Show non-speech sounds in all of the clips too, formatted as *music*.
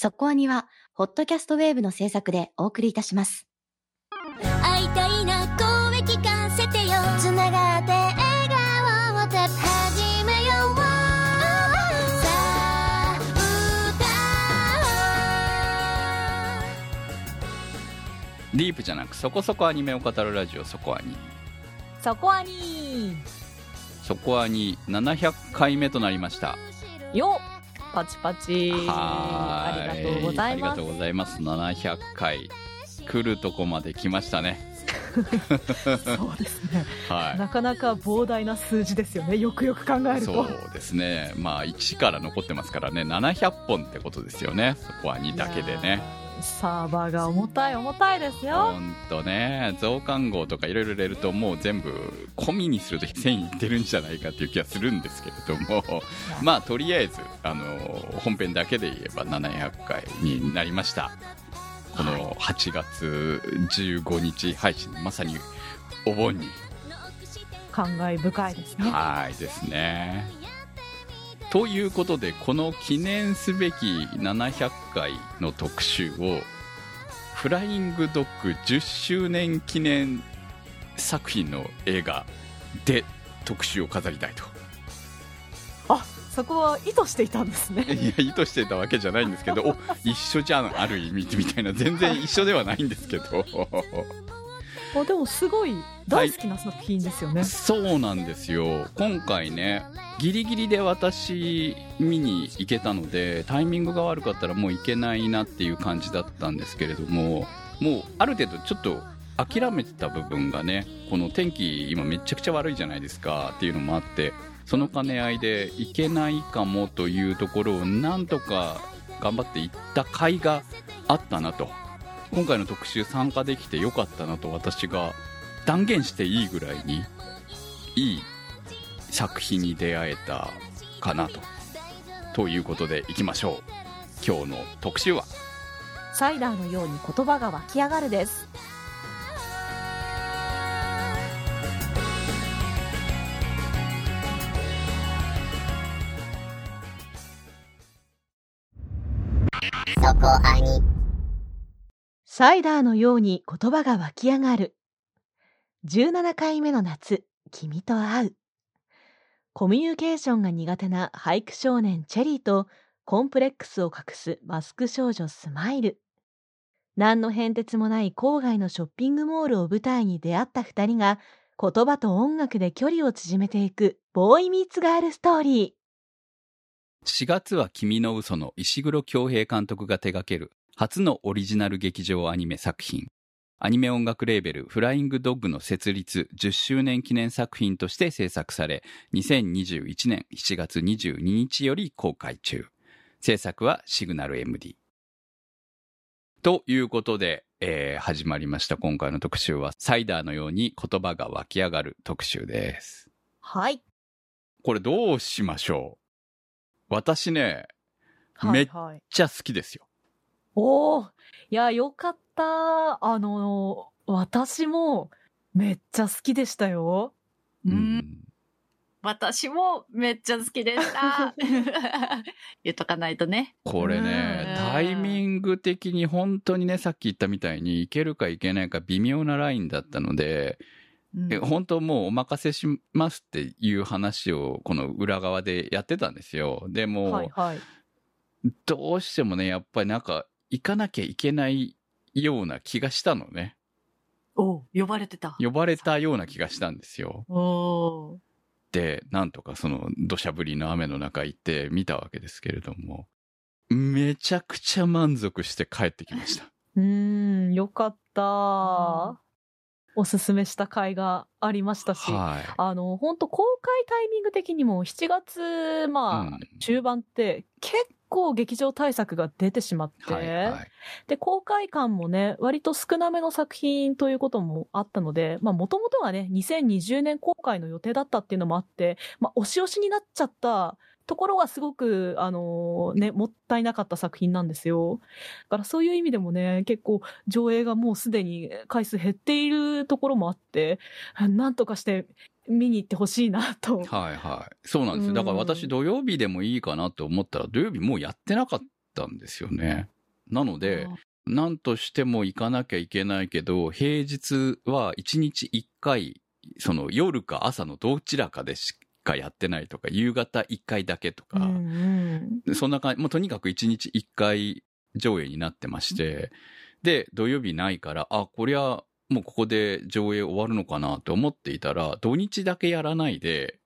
そこアニは、ホットキャストウェーブの制作でお送りいたします。会いたいな声聞かせてよ。つながって笑顔をた始めようさあディープじゃなくそこそこアニメを語るラジオそこアニ。そこアニ。そこアニ700回目となりました。よパチパチ。はあーりがとうございます。ありがとうございます。700回。来るとこまで来ましたね。*laughs* そうですね。はなかなか膨大な数字ですよね。よくよく考えると。そうですね。まあ1から残ってますからね。700本ってことですよね。そこは2だけでねサーバーが重たい重たいですよ。ほんとね増刊号とかいろいろ入れるともう全部込みにすると1000いってるんじゃないかっていう気がするんですけれども。*laughs* まあとりあえずあの本編だけで言えば700回になりました。この8月15日配信まさにお盆に。感慨深いですね。はいですねということでこの記念すべき700回の特集をフライングドッグ10周年記念作品の映画で特集を飾りたいと。あそこは意図していたんですね。いや意図してたわけじゃないんですけど *laughs* お一緒じゃんある意味みたいな。全然一緒ではないんですけど。*laughs* あでもすごい大好きな作品ですよね、そうなんですよ。今回ねギリギリで私見に行けたのでタイミングが悪かったらもう行けないなっていう感じだったんですけれどももうある程度ちょっと諦めてた部分がねこの天気今めちゃくちゃ悪いじゃないですかっていうのもあってその兼ね合いで行けないかもというところをなんとか頑張って行った甲斐があったなと。今回の特集参加できてよかったなと私が断言していいぐらいにいい作品に出会えたかなとということでいきましょう。今日の特集は？サイダーのように言葉が湧き上がるです。そこアニ。サイダーのように言葉が湧き上がる。17回目の夏、君と会う。コミュニケーションが苦手な俳句少年チェリーとコンプレックスを隠すマスク少女スマイル。何の変哲もない郊外のショッピングモールを舞台に出会った二人が言葉と音楽で距離を縮めていくボーイミーツガールストーリー4月は君の嘘の石黒恭平監督が手掛ける初のオリジナル劇場アニメ作品アニメ音楽レーベルフライングドッグの設立10周年記念作品として制作され2021年7月22日より公開中制作はシグナル MD ということで、えー始まりました今回の特集はサイダーのように言葉が湧き上がる特集ですー。はい。これどうしましょう？私ねめっはいはい。ちゃ好きですよおーいや、よかった。あの、私もめっちゃ好きでしたよ。うん私もめっちゃ好きでした。*laughs* 言っとかないとね。これねうんタイミング的に本当にねさっき言ったみたいにいけるかいけないか微妙なラインだったので、うんえ本当もうお任せしますっていう話をこの裏側でやってたんですよでも、はいはい。どうしてもねやっぱりなんか行かなきゃいけないような気がしたのね。お呼ばれてた。呼ばれたような気がしたんですよ。おー。でなんとかその土砂降りの雨の中行って見たわけですけれどもめちゃくちゃ満足して帰ってきました。*laughs* うーん、よかった。おすすめした回がありましたし、はい。あの、本当公開タイミング的にも7月、まあ、うん。中盤って結構劇場対策が出てしまって、はいはいで、公開感もね、割と少なめの作品ということもあったので、まあ、もともとがね、2020年公開の予定だったっていうのもあって、まあ、押し押しになっちゃったところがすごく、あのね、もったいなかった作品なんですよ。だからそういう意味でもね、結構上映がもうすでに回数減っているところもあって、なんとかして見に行ってほしいなと。はいはい。そうなんですよ。だから私土曜日でもいいかなと思ったら土曜日もうやってなかっったんですよね。なので、なんとしても行かなきゃいけないけど、平日は1日1回、その夜か朝のどちらかでしかやってないとか、夕方1回だけとか、うんうんそんな感じ、もうとにかく1日1回上映になってまして、で、土曜日ないから、あ、こりゃもうここで上映終わるのかなと思っていたら、土日だけやらないで、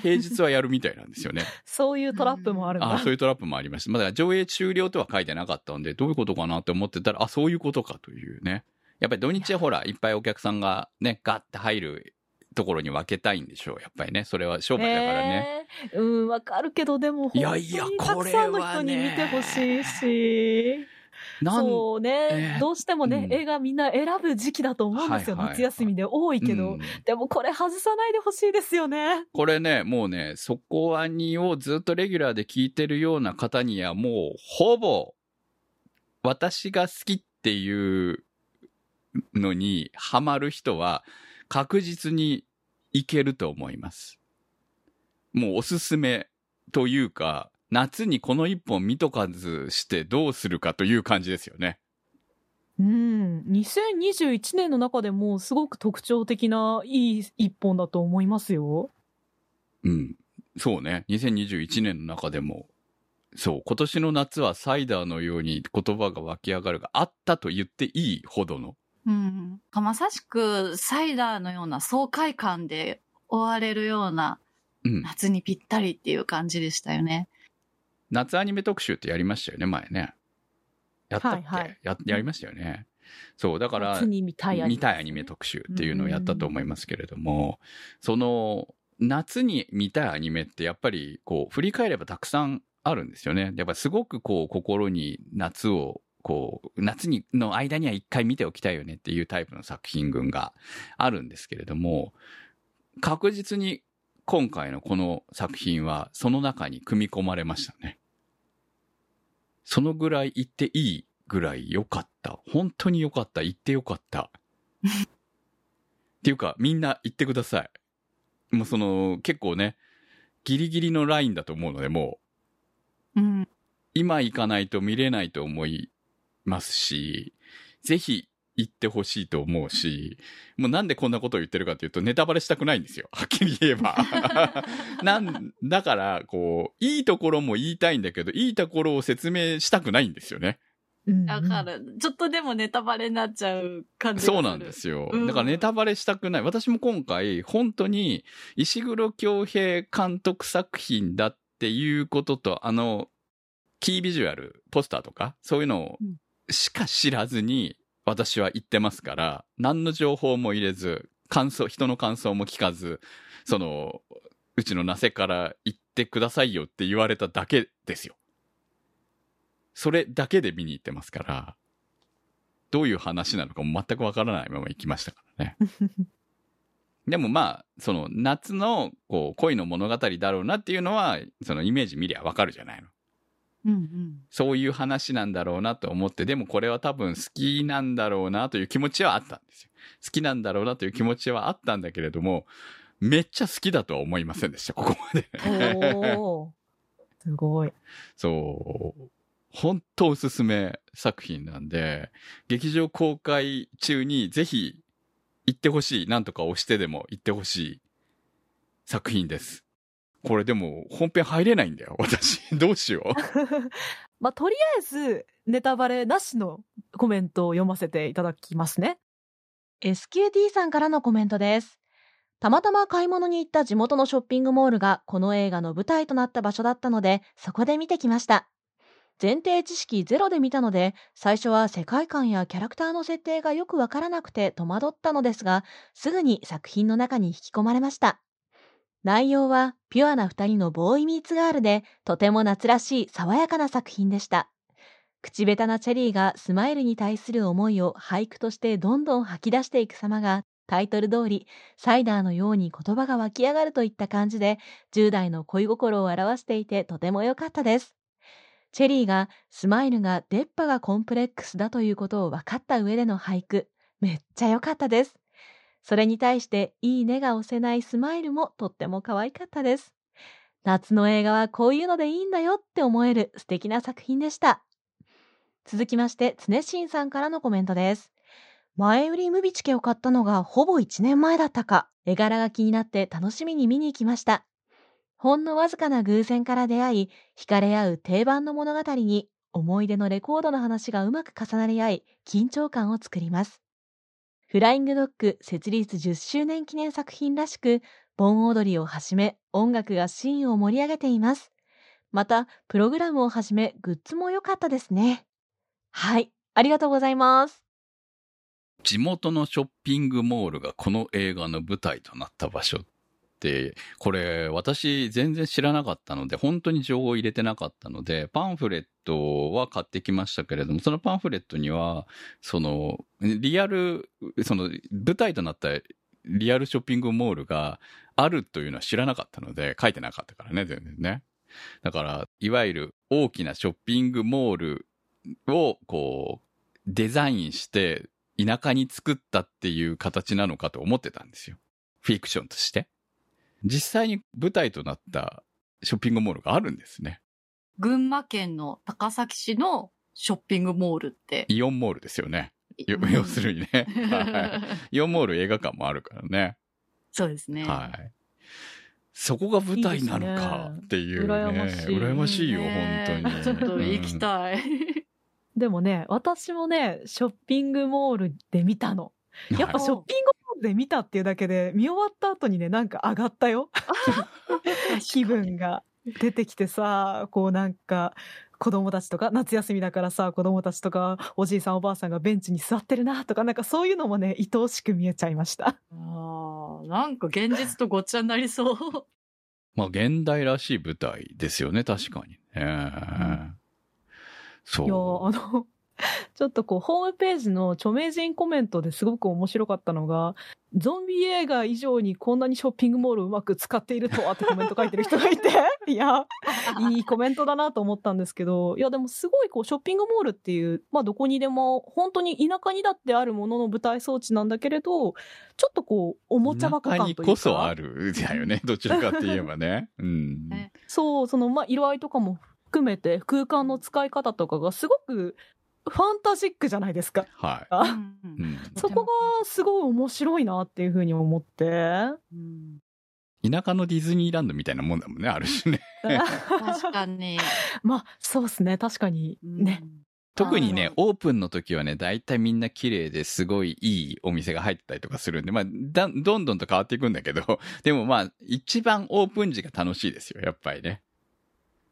平日はやるみたいなんですよね。*laughs* そういうトラップもあるんだ。あそういうトラップもありました。まあ、だ上映終了とは書いてなかったんで、どういうことかなって思ってたら、あ、そういうことかというね。やっぱり土日はほら、いっぱいお客さんがね、ガッて入るところに分けたいんでしょう。やっぱりね。それは商売だからね。ね。うん、わかるけど、でも、いやたくさんの人に見てほしいし。そうね、えーどうしてもね、うん映画みんな選ぶ時期だと思うんですよ。はいはいはい夏休みで多いけど、うんでもこれ外さないでほしいですよね。これね、もうね、そこはにをずっとレギュラーで聞いてるような方にはもう、ほぼ、私が好きっていうのにハマる人は確実にいけると思います。もうおすすめというか、夏にこの一本見とかずしてどうするかという感じですよね。うん。2021年の中でもすごく特徴的ないい一本だと思いますよ。うん。そうね。2021年の中でも、そう、今年の夏はサイダーのように言葉が湧き上がるがあったと言っていいほどの。うん。まさしくサイダーのような爽快感で終われるようなうん。夏にぴったりっていう感じでしたよね。夏アニメ特集ってやりましたよね、前ね。やったっけ、はいはいややりましたよね。そう、だから、夏に見たいアニメ見たいアニメ特集っていうのをやったと思いますけれども、その、夏に見たいアニメってやっぱりこう、振り返ればたくさんあるんですよね。やっぱすごくこう、心に夏を、こう、夏に、の間には一回見ておきたいよねっていうタイプの作品群があるんですけれども、確実に今回のこの作品はその中に組み込まれましたね。そのぐらい言っていいぐらい良かった。本当に良かった。言って良かった。っていうか、みんな言ってください。もうその、結構ね、ギリギリのラインだと思うので、もう、うん。今行かないと見れないと思いますし、ぜひ行ってほしいと思うし、もうなんでこんなことを言ってるかというと、ネタバレしたくないんですよ。はっきり言えば。*laughs* なん、だから、こう、いいところも言いたいんだけど、いいところを説明したくないんですよね。うんだから、ちょっとでもネタバレになっちゃう感じ。そうなんですよ。うんだからネタバレしたくない。私も今回、本当に、石黒京平監督作品だっていうことと、あの、キービジュアル、ポスターとか、そういうのうんしか知らずに、私は言ってますから、何の情報も入れず、感想、人の感想も聞かず、その、うちのなせから言ってくださいよって言われただけですよ。それだけで見に行ってますから、どういう話なのかも全くわからないまま行きましたからね。*laughs* でもまあ、その夏のこう恋の物語だろうなっていうのは、そのイメージ見りゃわかるじゃないの。うんうん。そういう話なんだろうなと思って、でもこれは多分好きなんだろうなという気持ちはあったんですよ。好きなんだろうなという気持ちはあったんだけれども、めっちゃ好きだとは思いませんでした、ここまで。すごい。そう。本当おすすめ作品なんで、劇場公開中にぜひ行ってほしい。なんとか押してでも行ってほしい作品です。これでも本編入れないんだよ。*laughs* 私。どうしよう。*laughs* まあ、とりあえず、ネタバレなしのコメントを読ませていただきますね。SQT さんからのコメントです。たまたま買い物に行った地元のショッピングモールがこの映画の舞台となった場所だったので、そこで見てきました。前提知識ゼロで見たので、最初は世界観やキャラクターの設定がよくわからなくて戸惑ったのですが、すぐに作品の中に引き込まれました。内容はピュアな二人のボーイミーツガールで、とても夏らしい爽やかな作品でした。口下手なチェリーがスマイルに対する思いを俳句としてどんどん吐き出していく様が、タイトル通り、サイダーのように言葉が湧き上がるといった感じで、10代の恋心を表していてとても良かったです。チェリーがスマイルが出っ歯がコンプレックスだということを分かった上での俳句、めっちゃ良かったです。それに対していいねが押せないスマイルもとっても可愛かったです。夏の映画はこういうのでいいんだよって思える素敵な作品でした。続きまして、常新さんからのコメントです。前売りムビチケを買ったのがほぼ1年前だったか。絵柄が気になって楽しみに見に行きました。ほんのわずかな偶然から出会い、惹かれ合う定番の物語に、思い出のレコードの話がうまく重なり合い、緊張感を作ります。フライングドッグ設立10周年記念作品らしく、盆踊りをはじめ、音楽がシーンを盛り上げています。また、プログラムをはじめ、グッズも良かったですね。はい、ありがとうございます。地元のショッピングモールがこの映画の舞台となった場所っ、これ私全然知らなかったので、本当に情報を入れてなかったので、パンフレットは買ってきましたけれども、そのパンフレットには、その、リアル、その舞台となったリアルショッピングモールがあるというのは知らなかったので、書いてなかったからね、全然ね。だから、いわゆる大きなショッピングモールを、こう、デザインして、田舎に作ったっていう形なのかと思ってたんですよ。フィクションとして。実際に舞台となったショッピングモールがあるんですね。群馬県の高崎市のショッピングモールって。イオンモールですよね。よ要するにね。はいイオンモール映画館もあるからね。そうですね。はい。そこが舞台なのかっていうね。いいね羨ましい羨ましいよ、ね本当に。*laughs* ちょっと行きい。たい。でもね、私もね、ショッピングモールで見たの。やっぱはいショッピングで見たっていうだけで、見終わった後にね、なんか上がったよ。気分が出てきてさ、こうなんか、子供たちとか、夏休みだからさ、子供たちとか、おじいさんおばあさんがベンチに座ってるなとか、なんかそういうのもね、愛おしく見えちゃいました。あーなんか現実とごっちゃになりそう。*laughs* まあ、現代らしい舞台ですよね、確かにね。そいやーう。あの、*laughs* ちょっとこう、ホームページの著名人コメントですごく面白かったのが、ゾンビ映画以上にこんなにショッピングモールをうまく使っているとはってコメント書いてる人がいて、*laughs* いや、いいコメントだなと思ったんですけど、いやでもすごいこう、ショッピングモールっていう、まあどこにでも、本当に田舎にだってあるものの舞台装置なんだけれど、ちょっとこう、おもちゃ箱中感というか。にこそあるだよね、どちらかって言えばね。うん。ねそう、その、まあ、色合いとかも含めて、空間の使い方とかがすごくファンタジックじゃないですか。はい。そこがすごい面白いなっていうふうに思って。うん田舎のディズニーランドみたいなもんだもんね、ある種ね。確かに。*laughs* まあ、そうですね。確かに。ね。特にねあ、オープンの時はね、大体みんな綺麗ですごいいいお店が入ってたりとかするんで、まあ、だどんどんと変わっていくんだけど、*laughs* でもまあ、一番オープン時が楽しいですよ、やっぱりね。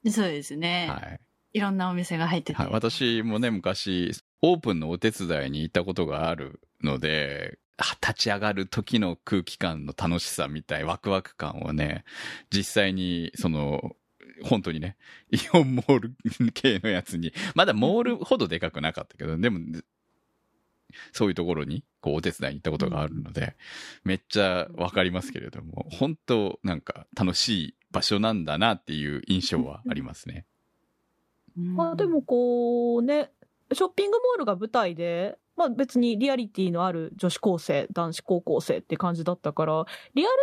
うんそうですね。はい。いろんなお店が入ってて。はい、私もね、昔、オープンのお手伝いに行ったことがあるので、立ち上がる時の空気感の楽しさみたい、ワクワク感をね、実際に、その、本当にね、イオンモール系のやつに、まだモールほどでかくなかったけど、でも、そういうところに、こう、お手伝いに行ったことがあるので、めっちゃわかりますけれども、本当なんか楽しい場所なんだなっていう印象はありますね。うんまあ、でもこうね、ショッピングモールが舞台で、まあ別にリアリティのある女子高生、男子高校生って感じだったから、リアル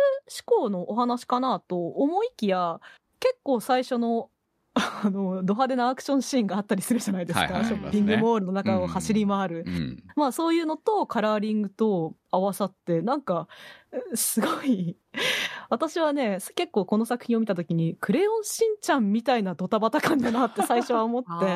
思考のお話かなと思いきや、結構最初の、*laughs* あの、ド派手なアクションシーンがあったりするじゃないですか。はいはいショッピングモールの中を走り回る。うん。まあそういうのとカラーリングと合わさって、なんか、えすごい、私はね、結構この作品を見たときに、クレヨンしんちゃんみたいなドタバタ感だなって *laughs* 最初は思って、あなん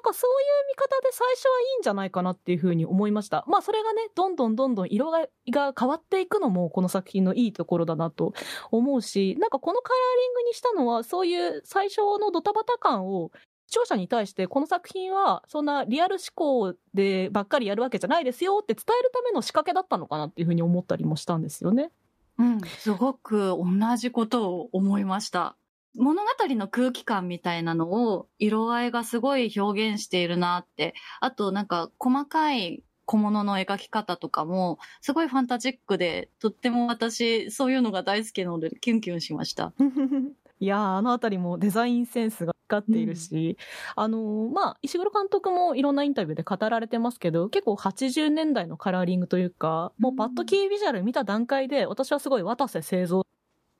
かそういう見方で最初はいいんじゃないかなっていうふうに思いました。まあそれがね、どんどんどんどん色がが変わっていくのもこの作品のいいところだなと思うし、なんかこのカラーリングにしたのはそういう最初のドタバタ感を視聴者に対してこの作品はそんなリアル思考でばっかりやるわけじゃないですよって伝えるための仕掛けだったのかなっていうふうに思ったりもしたんですよね。うん、すごく同じことを思いました。物語の空気感みたいなのを色合いがすごい表現しているなって。あとなんか細かい小物の描き方とかもすごいファンタジックでとっても私そういうのが大好きなのでキュンキュンしました。*laughs* いやーあのあたりもデザインセンスが光っているし、あのーまあ、石黒監督もいろんなインタビューで語られてますけど、結構80年代のカラーリングというか、もうパッとキービジュアル見た段階で、私はすごい渡瀬製造、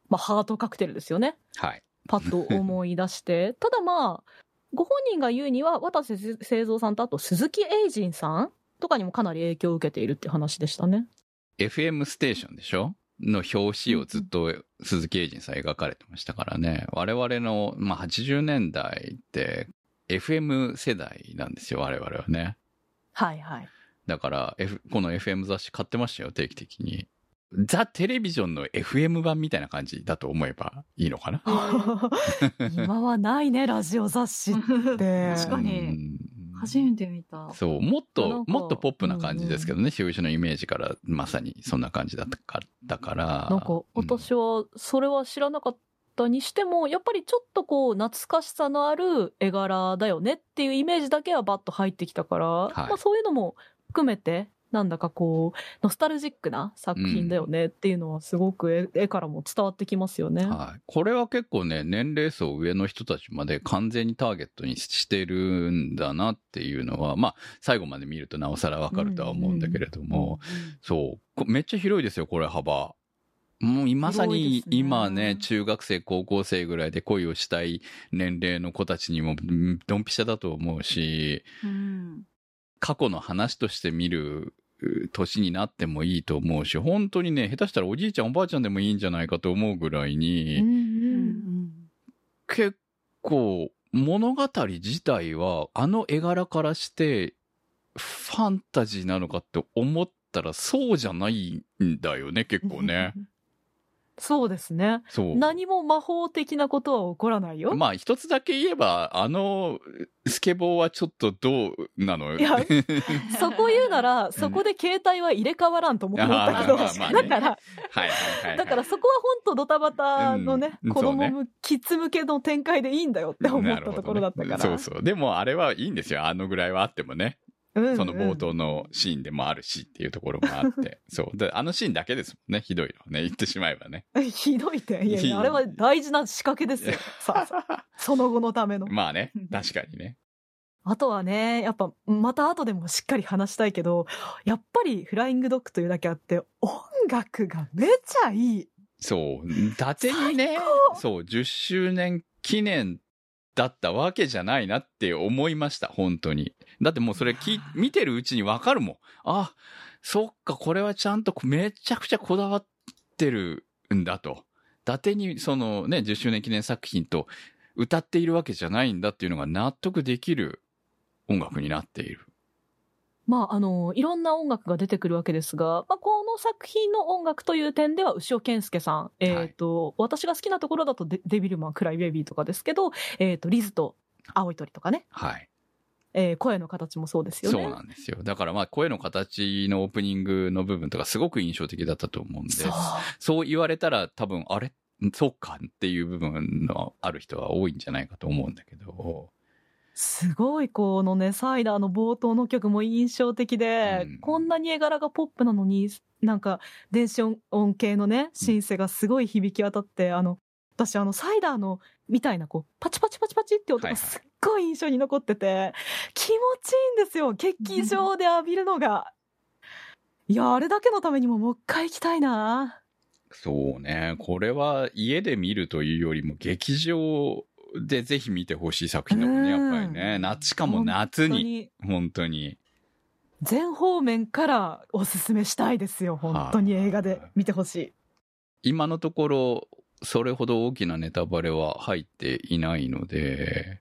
まあ、ハートカクテルですよね。はい。パッと思い出して。*laughs* ただまあ、ご本人が言うには、渡瀬製造さんとあと鈴木英人さんとかにもかなり影響を受けているって話でしたね。FM ステーションでしょ？の表紙をずっと鈴木英人さん描かれてましたからね。我々の、まあ、80年代って FM 世代なんですよ、我々はね。はいはい。だから、F、この FM 雑誌買ってましたよ、定期的に。ザ・テレビジョンの FM 版みたいな感じだと思えばいいのかな？*laughs* 今はないね、ラジオ雑誌って。確かにうん初めて見た。そう、もっなと、もっとポップな感じですけどね、表紙のイメージから、まさにそんな感じだったかだから。なんか、私は、それは知らなかったにしても、やっぱりちょっとこう、懐かしさのある絵柄だよねっていうイメージだけはバッと入ってきたから、いまあそういうのも含めて、なんだかこう、ノスタルジックな作品だよねっていうのはすごく絵絵からも伝わってきますよね。はい。これは結構ね、年齢層上の人たちまで完全にターゲットにしてるんだなっていうのは、まあ、最後まで見るとなおさらわかるとは思うんだけれども、そう。こめっちゃ広いですよ、これ幅。もうまさに今ね、中学生、高校生ぐらいで恋をしたい年齢の子たちにもうんドンピシャだと思うし、うん。過去の話として見るう年になってもいいと思うし、本当にね、下手したらおじいちゃんおばあちゃんでもいいんじゃないかと思うぐらいに、うんうん。結構物語自体はあの絵柄からしてファンタジーなのかって思ったらそうじゃないんだよね、結構ね。。そうですね。そう。何も魔法的なことは起こらないよ。まあ一つだけ言えば、あのスケボーはちょっとどうなの？よ。いや *laughs* そこ言うなら、そこで携帯は入れ替わらんとも思ったけど、だから、はいはいはい。だからそこは本当ドタバタのね、うん子供そう向キッズ向けの展開でいいんだよって思ったところだったから。そうそう。でもあれはいいんですよ。あのぐらいはあってもね。その冒頭のシーンでもあるしっていうところもあって。*laughs* そう。で、あのシーンだけですもんね。ひどいのはね。言ってしまえばね。ひどいって。いやいひや、あれは大事な仕掛けですよ。さあ、*laughs* その後のための。まあね。確かにね。あとはね、やっぱ、また後でもしっかり話したいけど、やっぱりフライングドッグというだけあって、音楽がめちゃいい。そう。伊達にねそう、10周年記念だったわけじゃないなって思いました。本当に。だってもうそれき見てるうちにわかるもん。あ、そっか、これはちゃんとめちゃくちゃこだわってるんだと。伊達にそのね、10周年記念作品と歌っているわけじゃないんだっていうのが納得できる音楽になっている。まあ、あの、いろんな音楽が出てくるわけですが、まあ、この作品の音楽という点では、牛尾健介さん、えっ、と、私が好きなところだとデ、デビルマン、クライベイビーとかですけど、えっ、と、リズと青い鳥とかね、はい。えー声の形もそうですよね。そうなんですよ。だからまあ声の形のオープニングの部分とかすごく印象的だったと思うんで。そうそう言われたら多分、あれ？そうかっていう部分のある人は多いんじゃないかと思うんだけど。すごい、このね、サイダーの冒頭の曲も印象的で、うんこんなに絵柄がポップなのに、なんか、電子音音系のね、シンセがすごい響き渡って、あの、私、あの、サイダーの、みたいな、こう、パチパチパチパチって音はいはいがすっごい印象に残ってて、気持ちいいんですよ、*laughs* 劇場で浴びるのが。いや、あれだけのためにももう一回行きたいな。そうね。これは家で見るというよりも劇場でぜひ見てほしい作品だもんね、やっぱりね。夏しかも夏に。本当に本当に。全方面からおすすめしたいですよ、本当に映画で見てほしい。今のところ、それほど大きなネタバレは入っていないので、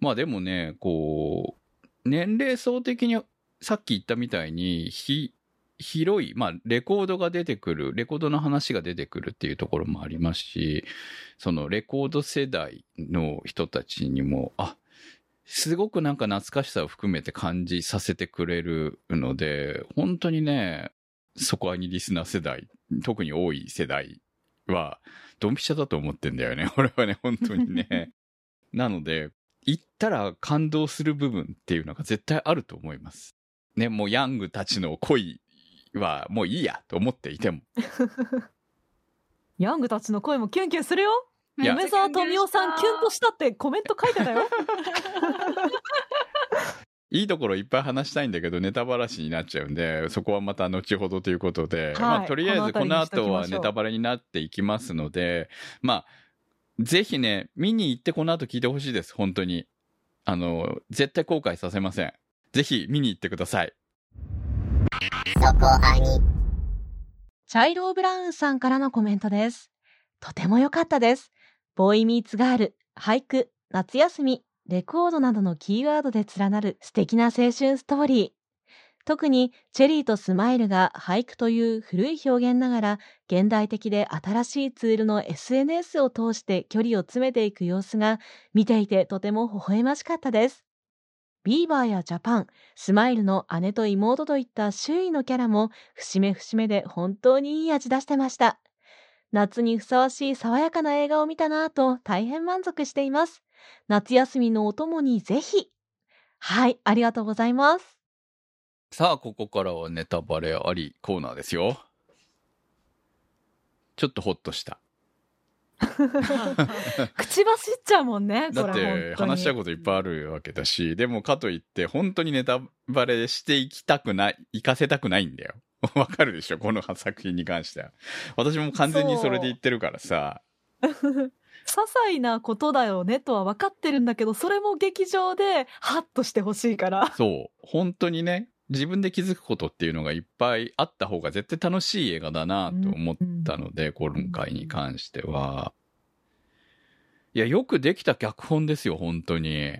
まあでもね、こう、年齢層的にさっき言ったみたいに、ひ、広い、まあ、レコードが出てくる、レコードの話が出てくるっていうところもありますし、そのレコード世代の人たちにも、あ、すごくなんか懐かしさを含めて感じさせてくれるので、本当にね、そこはにリスナー世代、特に多い世代は、ドンピシャだと思ってんだよね。*laughs* 俺はね、本当にね。*laughs* なので、行ったら感動する部分っていうのが絶対あると思います。ね、もうヤングたちの恋はもういいやと思っていても。*laughs* ヤングたちの声もキュンキュンするよ。梅沢富美男さんキュンとしたってコメント書いてたよ。*laughs* いいところいっぱい話したいんだけど、ネタバラシになっちゃうんで、そこはまた後ほどということで、はいまあ、とりあえずこの後はネタバレになっていきますので、まあ、ぜひね、見に行ってこの後聞いてほしいです、本当に。あの、絶対後悔させません。ぜひ見に行ってください。そこアニチャイロー・ブラウンさんからのコメントです。とても良かったです。ボーイミーツガール、俳句、夏休み、レコードなどのキーワードで連なる素敵な青春ストーリー。特にチェリーとスマイルが俳句という古い表現ながら現代的で新しいツールの SNS を通して距離を詰めていく様子が見ていてとても微笑ましかったです。ビーバーやジャパン、スマイルの姉と妹といった周囲のキャラも節目節目で本当にいい味出してました。夏にふさわしい爽やかな映画を見たなぁと大変満足しています。夏休みのお供にぜひ。はい、ありがとうございます。さあ、ここからはネタバレありコーナーですよ。ちょっとホッとした。*laughs* 口走っちゃうもんね、*laughs* だって話したここといっぱいあるわけだし、でもかといって本当にネタバレしていきたくない、行かせたくないんだよ。*laughs* わかるでしょこの作品に関しては。私も完全にそれで言ってるからさ。些細なことだよねとは分かってるんだけど、それも劇場でハッとしてほしいから。そう。本当にね、自分で気づくことっていうのがいっぱいあった方が絶対楽しい映画だなと思ったので、今回に関しては。いや、よくできた脚本ですよ、本当に。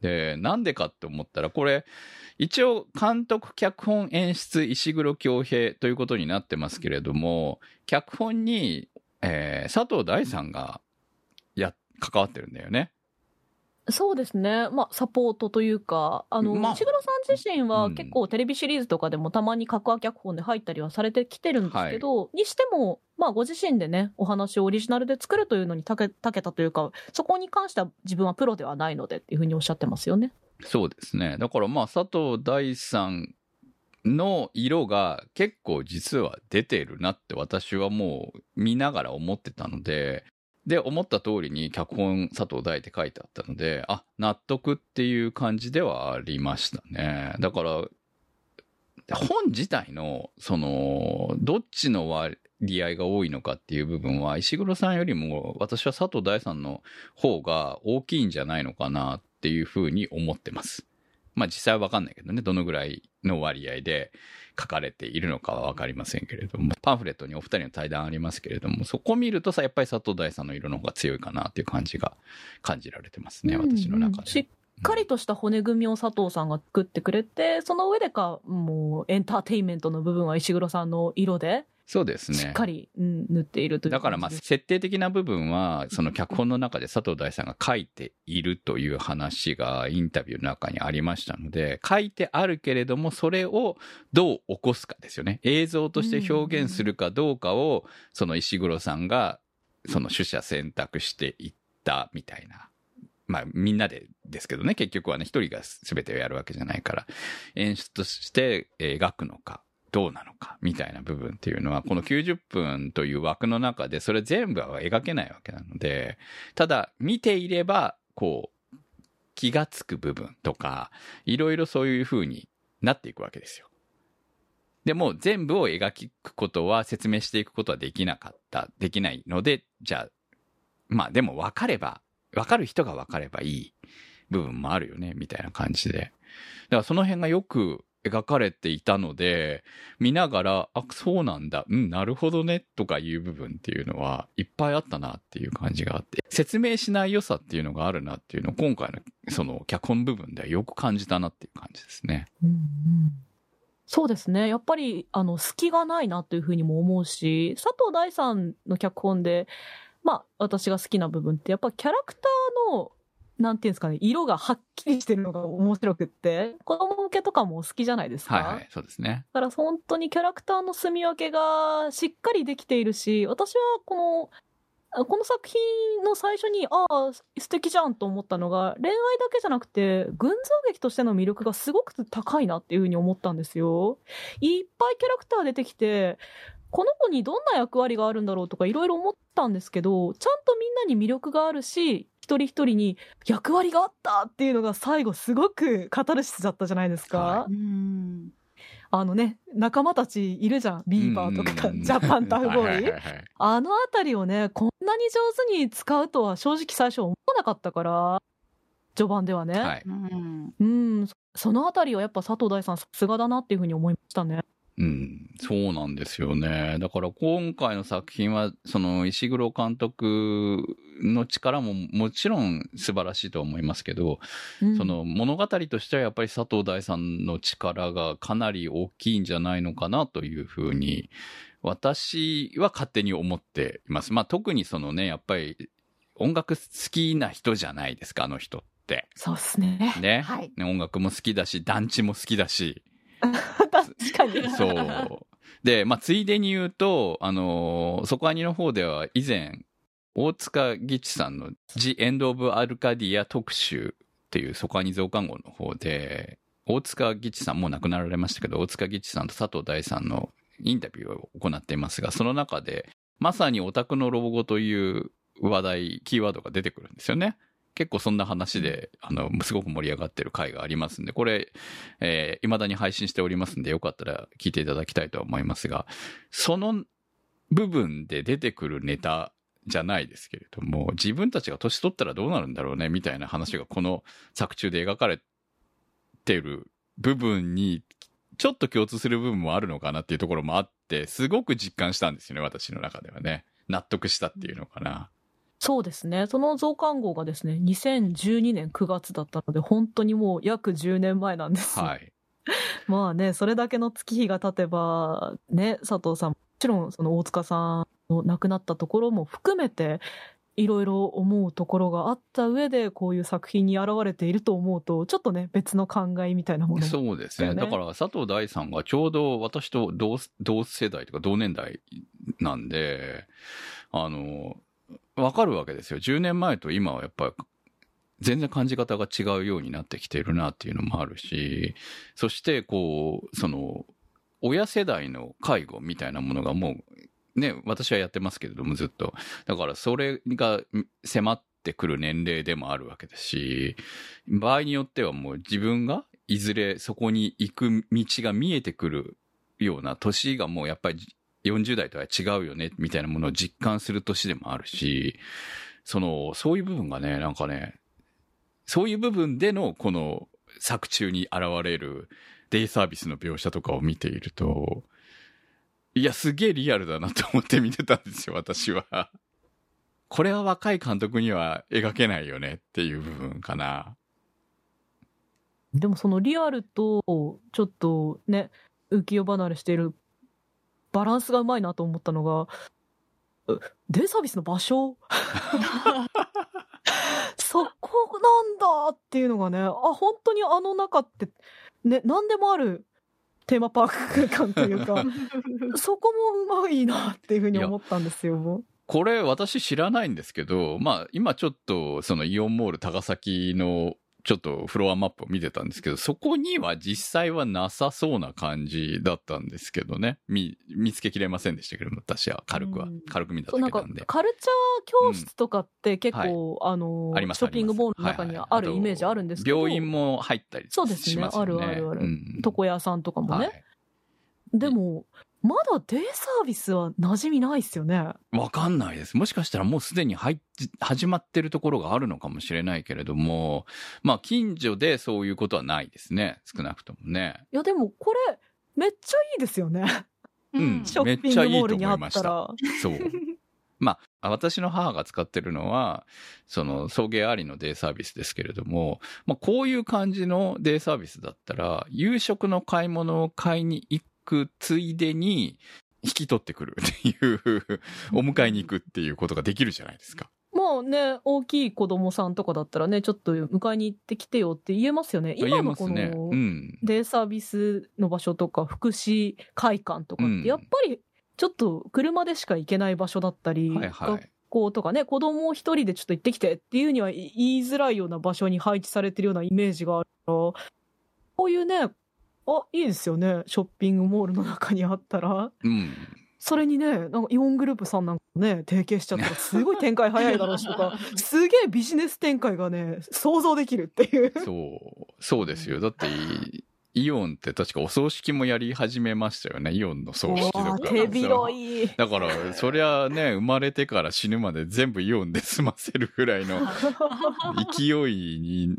で、なんでかって思ったら、これ、一応、監督、脚本、演出、石黒恭平ということになってますけれども、脚本に、えー佐藤大さんが、や、関わってるんだよね。そうですね。まあ、サポートというか、あの、まあ石黒さん自身うんは結構テレビシリーズとかでもたまに格話脚本で入ったりはされてきてるんですけど、にしても、まあ、ご自身でね、お話をオリジナルで作るというのにたけ、たけたというか、そこに関しては自分はプロではないのでっていうふうにおっしゃってますよね。そうですね。だからまあ、佐藤大さんの色が結構実は出てるなって私はもう見ながら思ってたので、で、思った通りに脚本佐藤大って書いてあったので、あ、納得っていう感じではありましたね。だから、本自体の、その、どっちの割合が多いのかっていう部分は、石黒さんよりも私は佐藤大さんの方が大きいんじゃないのかなっていうふうに思ってます。まあ実際はわかんないけどね、どのぐらいの割合で書かれているのかはわかりませんけれども、パンフレットにお二人の対談ありますけれども、そこを見るとさ、やっぱり佐藤大さんの色の方が強いかなっていう感じが感じられてますね、うん私の中で。しっかりとした骨組みを佐藤さんが作ってくれて、その上でか、もうエンターテインメントの部分は石黒さんの色で、そうですね。しっかり、うん、塗っているというだからまあ設定的な部分はその脚本の中で佐藤大さんが書いているという話がインタビューの中にありましたので書いてあるけれどもそれをどう起こすかですよね。映像として表現するかどうかをその石黒さんがその取捨選択していったみたいな。まあみんなでですけどね。結局はね一人が全てをやるわけじゃないから。演出として描くのかどうなのかみたいな部分っていうのはこの90分という枠の中でそれ全部は描けないわけなのでただ見ていればこう気がつく部分とかいろいろそういう風になっていくわけですよ。でも全部を描くことは説明していくことはできなかったできないのでじゃあまあでも分かれば分かる人が分かればいい部分もあるよねみたいな感じでだからその辺がよく描かれていたので、見ながら、あ、そうなんだ、うん、なるほどね、とかいう部分っていうのは、いっぱいあったなっていう感じがあって、説明しない良さっていうのがあるなっていうのを、今回のその脚本部分ではよく感じたなっていう感じですね。うんうんそうですね。やっぱり、あの、隙がないなというふうにも思うし、佐藤大さんの脚本で、まあ、私が好きな部分って、やっぱキャラクターの、なんていうんですかね、色がはっきりしてるのが面白くって、子供向けとかも好きじゃないですか？はいはい、そうですね。だから本当にキャラクターの住み分けがしっかりできているし、私はこの、あこの作品の最初に、ああ、素敵じゃんと思ったのが、恋愛だけじゃなくて、群像劇としての魅力がすごく高いなっていうふうに思ったんですよ。いっぱいキャラクター出てきて、この子にどんな役割があるんだろうとかいろいろ思ったんですけど、ちゃんとみんなに魅力があるし、一人一人に役割があったっていうのが最後すごくカタルシスだったじゃないですか。はうん。あのね、仲間たちいるじゃん。ビーバーとか、う *laughs* んジャパンタウボーイ。あのあたりをね、こんなに上手に使うとは正直最初思わなかったから、序盤ではね。はい。うん。うん、そそのあたりはやっぱ佐藤大さんさすがだなっていうふうに思いましたね。うん、そうなんですよね。だから今回の作品は、その石黒監督の力ももちろん素晴らしいとは思いますけど、うんその物語としてはやっぱり佐藤大さんの力がかなり大きいんじゃないのかなというふうに、私は勝手に思っています。まあ特にそのね、やっぱり音楽好きな人じゃないですか、あの人って。そうっすね。ね。はい。ね音楽も好きだし、団地も好きだし。*laughs* 確かに。*laughs* そう。で、まあ、ついでに言うと、あのーそこアニの方では以前、大塚義地さんの The End of Arcadia 特集っていうそこアニ増刊号の方で、大塚義地さんもう亡くなられましたけど、大塚義地さんと佐藤大さんのインタビューを行っていますが、その中で、まさにオタクの老後という話題、キーワードが出てくるんですよね。結構そんな話で、あの、すごく盛り上がってる回がありますんで、これ、えー、未だに配信しておりますんで、よかったら聞いていただきたいと思いますが、その部分で出てくるネタじゃないですけれども、自分たちが年取ったらどうなるんだろうね、みたいな話がこの作中で描かれてる部分に、ちょっと共通する部分もあるのかなっていうところもあって、すごく実感したんですよね、私の中ではね。納得したっていうのかな。そうですね。その増刊号がですね、2012年9月だったので、本当にもう約10年前なんです。はい。*laughs* まあね、それだけの月日が経てば、ね、佐藤さん、もちろんその大塚さんの亡くなったところも含めて、いろいろ思うところがあった上で、こういう作品に現れていると思うと、ちょっとね、別の考えみたいなものもそうですね。だよねだから佐藤大さんがちょうど私と同同世代とか同年代なんで、あの、わかるわけですよ。10年前と今はやっぱり全然感じ方が違うようになってきてるなっていうのもあるし、そしてこう、その、親世代の介護みたいなものがもう、ね、私はやってますけれどもずっと。だからそれが迫ってくる年齢でもあるわけですし、場合によってはもう自分がいずれそこに行く道が見えてくるような年がもうやっぱり40代とは違うよねみたいなものを実感する年でもあるし、その、そういう部分がね、なんかね、そういう部分でのこの作中に現れるデイサービスの描写とかを見ていると、いや、すげえリアルだなと思って見てたんですよ、私は。これは若い監督には描けないよねっていう部分かな。でもそのリアルと、ちょっとね、浮世離れしているバランスがうまいなと思ったのが、うデイサービスの場所？*laughs* そこなんだっていうのがね、あ、本当にあの中って、ね、何でもあるテーマパーク感というか、*laughs* そこもうまいなっていうふうに思ったんですよ。これ私知らないんですけど、まあ今ちょっとそのイオンモール高崎のちょっとフロアマップを見てたんですけど、そこには実際はなさそうな感じだったんですけどね。見、見つけきれませんでしたけども、私は軽くは、うん。軽く見ただけなんで。カルチャー教室とかって結構、あのありますショッピングモールの中にはあるイメージあるんですけど、病院も入ったりしそうますよね。ですね。あるあるある。うん。床屋さんとかもね、はい。でもまだデイサービスは馴染みないっすよねわかんないです。もしかしたらもうすでに入っ始まってるところがあるのかもしれないけれども、まあ近所でそういうことはないですね。少なくともね。いやでもこれめっちゃいいですよねうんショッピングモールにあったらそう。まあ、私の母が使ってるのは、その、送迎ありのデイサービスですけれども、まあ、こういう感じのデイサービスだったら、夕食の買い物を買いに行くついでに、引き取ってくるっていう、お迎えに行くっていうことができるじゃないですか。まあね大きい子供さんとかだったらねちょっと迎えに行ってきてよって言えますよね言今のこ。のうん。デイサービスの場所とか福祉会館とかっうんてやっぱりちょっと車でしか行けない場所だったり、はいはい学校とかね子供を一人でちょっと行ってきてっていうには言いづらいような場所に配置されてるようなイメージがあるからこういうねあいいですよねショッピングモールの中にあったらうん。それにねなんかイオングループさんなんかね提携しちゃったらすごい展開早いだろうしとか *laughs* すげえビジネス展開がね想像できるっていうそう、そうですよ。だって、イオンって確かお葬式もやり始めましたよね。イオンの葬式とか。手広い。だから、そりゃね、生まれてから死ぬまで全部イオンで済ませるぐらいの *laughs* 勢いに、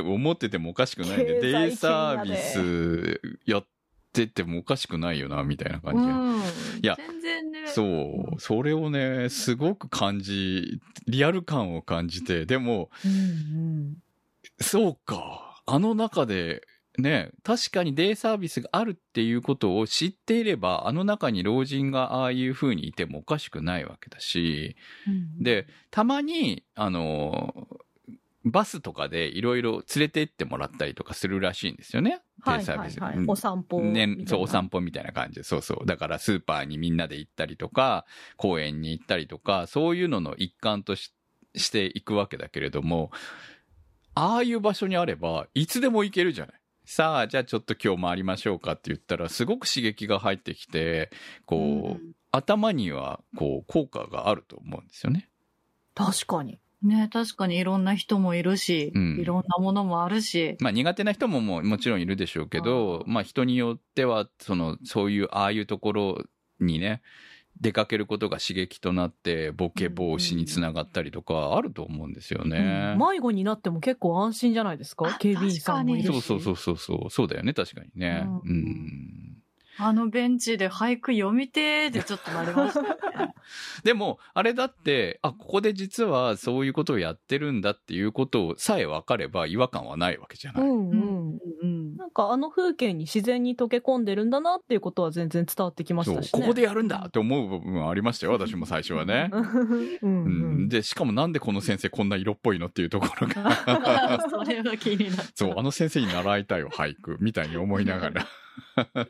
思っててもおかしくないんで、デイサービスやっててもおかしくないよな、みたいな感じで。うん。いや全然ね。そう。それをね、すごく感じ、リアル感を感じて、でも、うんそうか。あの中で、ね、確かにデイサービスがあるっていうことを知っていれば、あの中に老人がああいう風にいてもおかしくないわけだし、うん、で、たまに、あの、バスとかでいろいろ連れて行ってもらったりとかするらしいんですよね。はいデイサービス。お散歩みたいなね、そう、お散歩みたいな感じで、そうそう。だからスーパーにみんなで行ったりとか、公園に行ったりとか、そういうのの一環とししていくわけだけれども、ああいう場所にあれば、いつでも行けるじゃない。さあ、じゃあちょっと今日回りましょうかって言ったら、すごく刺激が入ってきて、こう、頭には、こう、効果があると思うんですよね。確かに。ね、確かにいろんな人もいるし、うんいろんなものもあるし。まあ苦手な人もももちろんいるでしょうけど、まあ人によっては、その、そういう、ああいうところにね、出かけることが刺激となって、ボケ防止につながったりとか、あると思うんですよね。迷子になっても結構安心じゃないですか？あ警備員さんもいるし。そうそうそうそうそう、そうだよね、確かにね。うんうんあのベンチで俳句読みてーってちょっとなりましたよね。*laughs* でも、あれだって、あ、ここで実はそういうことをやってるんだっていうことさえ分かれば違和感はないわけじゃない。うんうん。うん。なんかあの風景に自然に溶け込んでるんだなっていうことは全然伝わってきましたしね。ここでやるんだって思う部分はありましたよ、私も最初はね。うんううんん、で、しかもなんでこの先生こんな色っぽいのっていうところが、*laughs* それは気になっそう、あの先生に習いたいよ、俳句、みたいに思いながら。*laughs*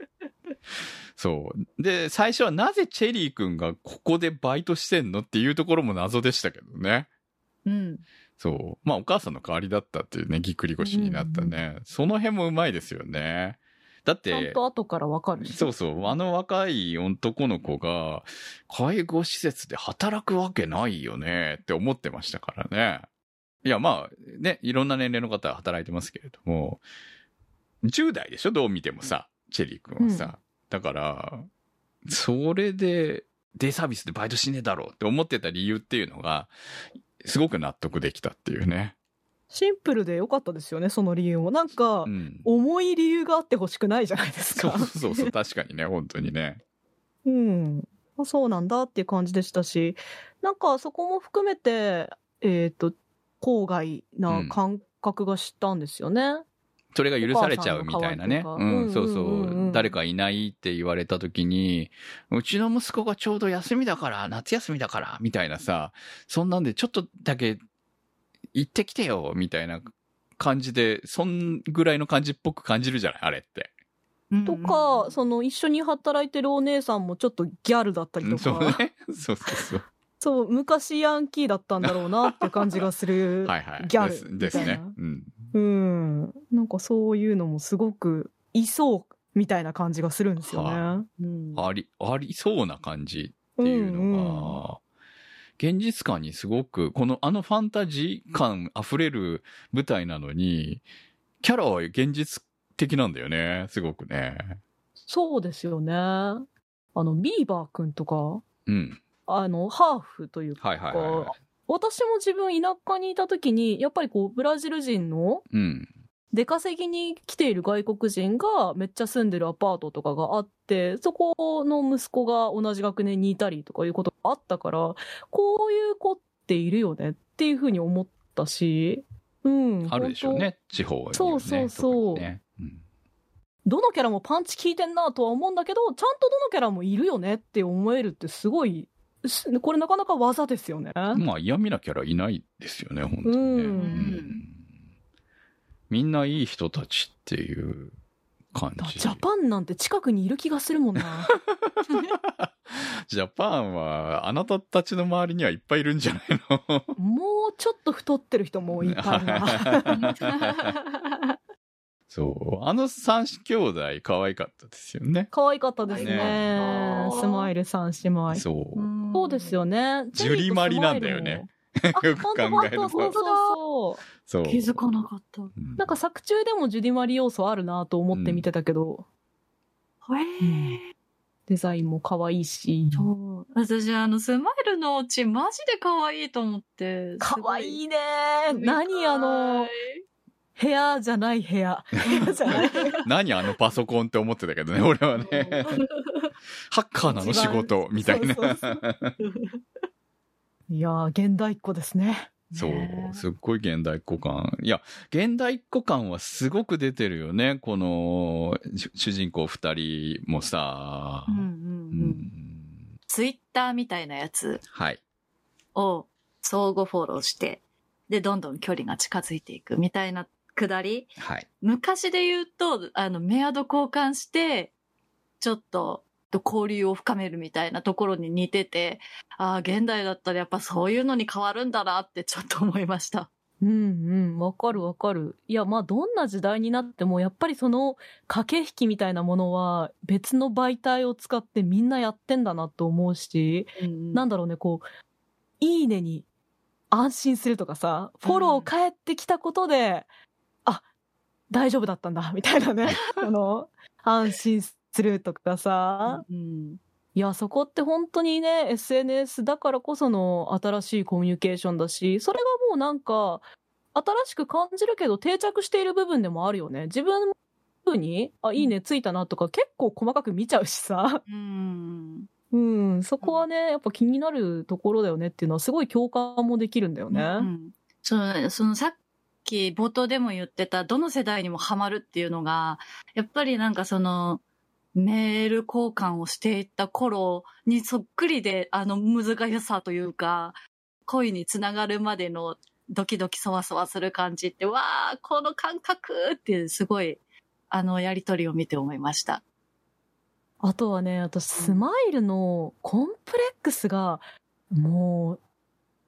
そう。で、最初はなぜチェリー君がここでバイトしてんのっていうところも謎でしたけどね。うん。そう。まあ、お母さんの代わりだったっていうね、ぎっくり腰になったね。その辺もうまいですよね。だって、ちゃんと後からわかるし。そうそう。あの若い男の子が、介護施設で働くわけないよねって思ってましたからね。いや、まあ、ね、いろんな年齢の方は働いてますけれども、10代でしょ？どう見てもさ、チェリー君はさ。だから、それで、デイサービスでバイトしねえだろうって思ってた理由っていうのが、すごく納得できたっていうね。シンプルでよかったですよね、その理由も。なんか、うん。重い理由があってほしくないじゃないですそうか。そうそう、確かにね、本当にね。うん。あそうなんだっていう感じでしたし、なんかそこも含めて、えっ、と、郊外な感覚がしたんですよね。それが許されちゃうみたいなね。うん、そうそうんうんうんうんう。誰かいないって言われた時に、うちの息子がちょうど休みだから、夏休みだから、みたいなさ、そんなんでちょっとだけ行ってきてよ、みたいな感じで、そんぐらいの感じっぽく感じるじゃない、あれって。うんとか、その一緒に働いてるお姉さんもちょっとギャルだったりとうんそうか、ね。*laughs* そうそうそう。そう、昔ヤンキーだったんだろうなって感じがする。はいはい。ギャルですみですね。うん。うん。なんかそういうのもすごくいそうみたいな感じがするんですよね。はうんあり、ありそうな感じっていうのが、現実感にすごく、このあのファンタジー感溢れる舞台なのに、キャラは現実的なんだよね、すごくね。そうですよね。あの、ビーバーくんとか、うん。あの、ハーフというか、はいはいはいはい。私も自分田舎にいた時に、やっぱりこう、ブラジル人のうん。出稼ぎに来ている外国人がめっちゃ住んでるアパートとかがあって、そこの息子が同じ学年にいたりとかいうことがあったから、こういう子っているよねっていうふうに思ったし、うん。あるでしょうね、地方にはね。そうそうそううんどのキャラもパンチ効いてんなとは思うんだけど、ちゃんとどのキャラもいるよねって思えるってすごい、すこれなかなか技ですよね。まあ嫌味なキャラいないですよね、本当にね。うんうんみんないい人たちっていう感じ。ジャパンなんて近くにいる気がするもんな。*laughs* ジャパンは、あなたたちの周りにはいっぱいいるんじゃないの？もうちょっと太ってる人もいっぱいいるな。*laughs* そう。あの三兄弟可愛かったですよね。可愛かったですね。ねスマイル三姉妹。そう。んそうですよね。ジュリマリなんだよね。よく考えるとそ。そうそう。気づかなかった。うんなんか作中でもジュディマリ要素あるなと思って見てたけど、へえ。デザインも可愛いし。そう。私、あの、スマイルのオチ、マジで可愛いと思って。可愛いいね何あの、部屋じゃない部屋。部屋じゃない部屋。何あのパソコンって思ってたけどね、俺はね。ハッカーなの仕事、みたいな。そうそういやー、現代っ子ですね。そうね、すっごい現代っ子感。いや、現代っ子感はすごく出てるよね。この、主主人公二人もさ。うんうんう。うんんツイッターみたいなやつはい。を相互フォローして、で、どんどん距離が近づいていくみたいなくだり。はい。昔で言うと、あの、メアド交換して、ちょっと、交流を深めるみたいなところに似てて、ああ、現代だったらやっぱそういうのに変わるんだなってちょっと思いました。うんうん、わかるわかる。いや、まあ、どんな時代になっても、やっぱりその駆け引きみたいなものは、別の媒体を使ってみんなやってんだなと思うし、なんだろうね、こう、いいねに安心するとかさ、フォロー返ってきたことで、あ、大丈夫だったんだ、*laughs* みたいなね、*laughs* この、安心するとかさ、うんいや、そこって本当にね、SNS だからこその新しいコミュニケーションだし、それがもうなんか、新しく感じるけど定着している部分でもあるよね。自分に、あ、いいねついたなとか結構細かく見ちゃうしさ。うん。うん、そこはね、やっぱ気になるところだよねっていうのはすごい共感もできるんだよね。うんその、そのさっき冒頭でも言ってた、どの世代にもハマるっていうのが、やっぱりなんかその、メール交換をしていった頃にそっくりで、あの難しさというか、恋につながるまでのドキドキそわそわする感じって、わー、この感覚ってすごい、あのやりとりを見て思いました。あとはね、私、スマイルのコンプレックスが、も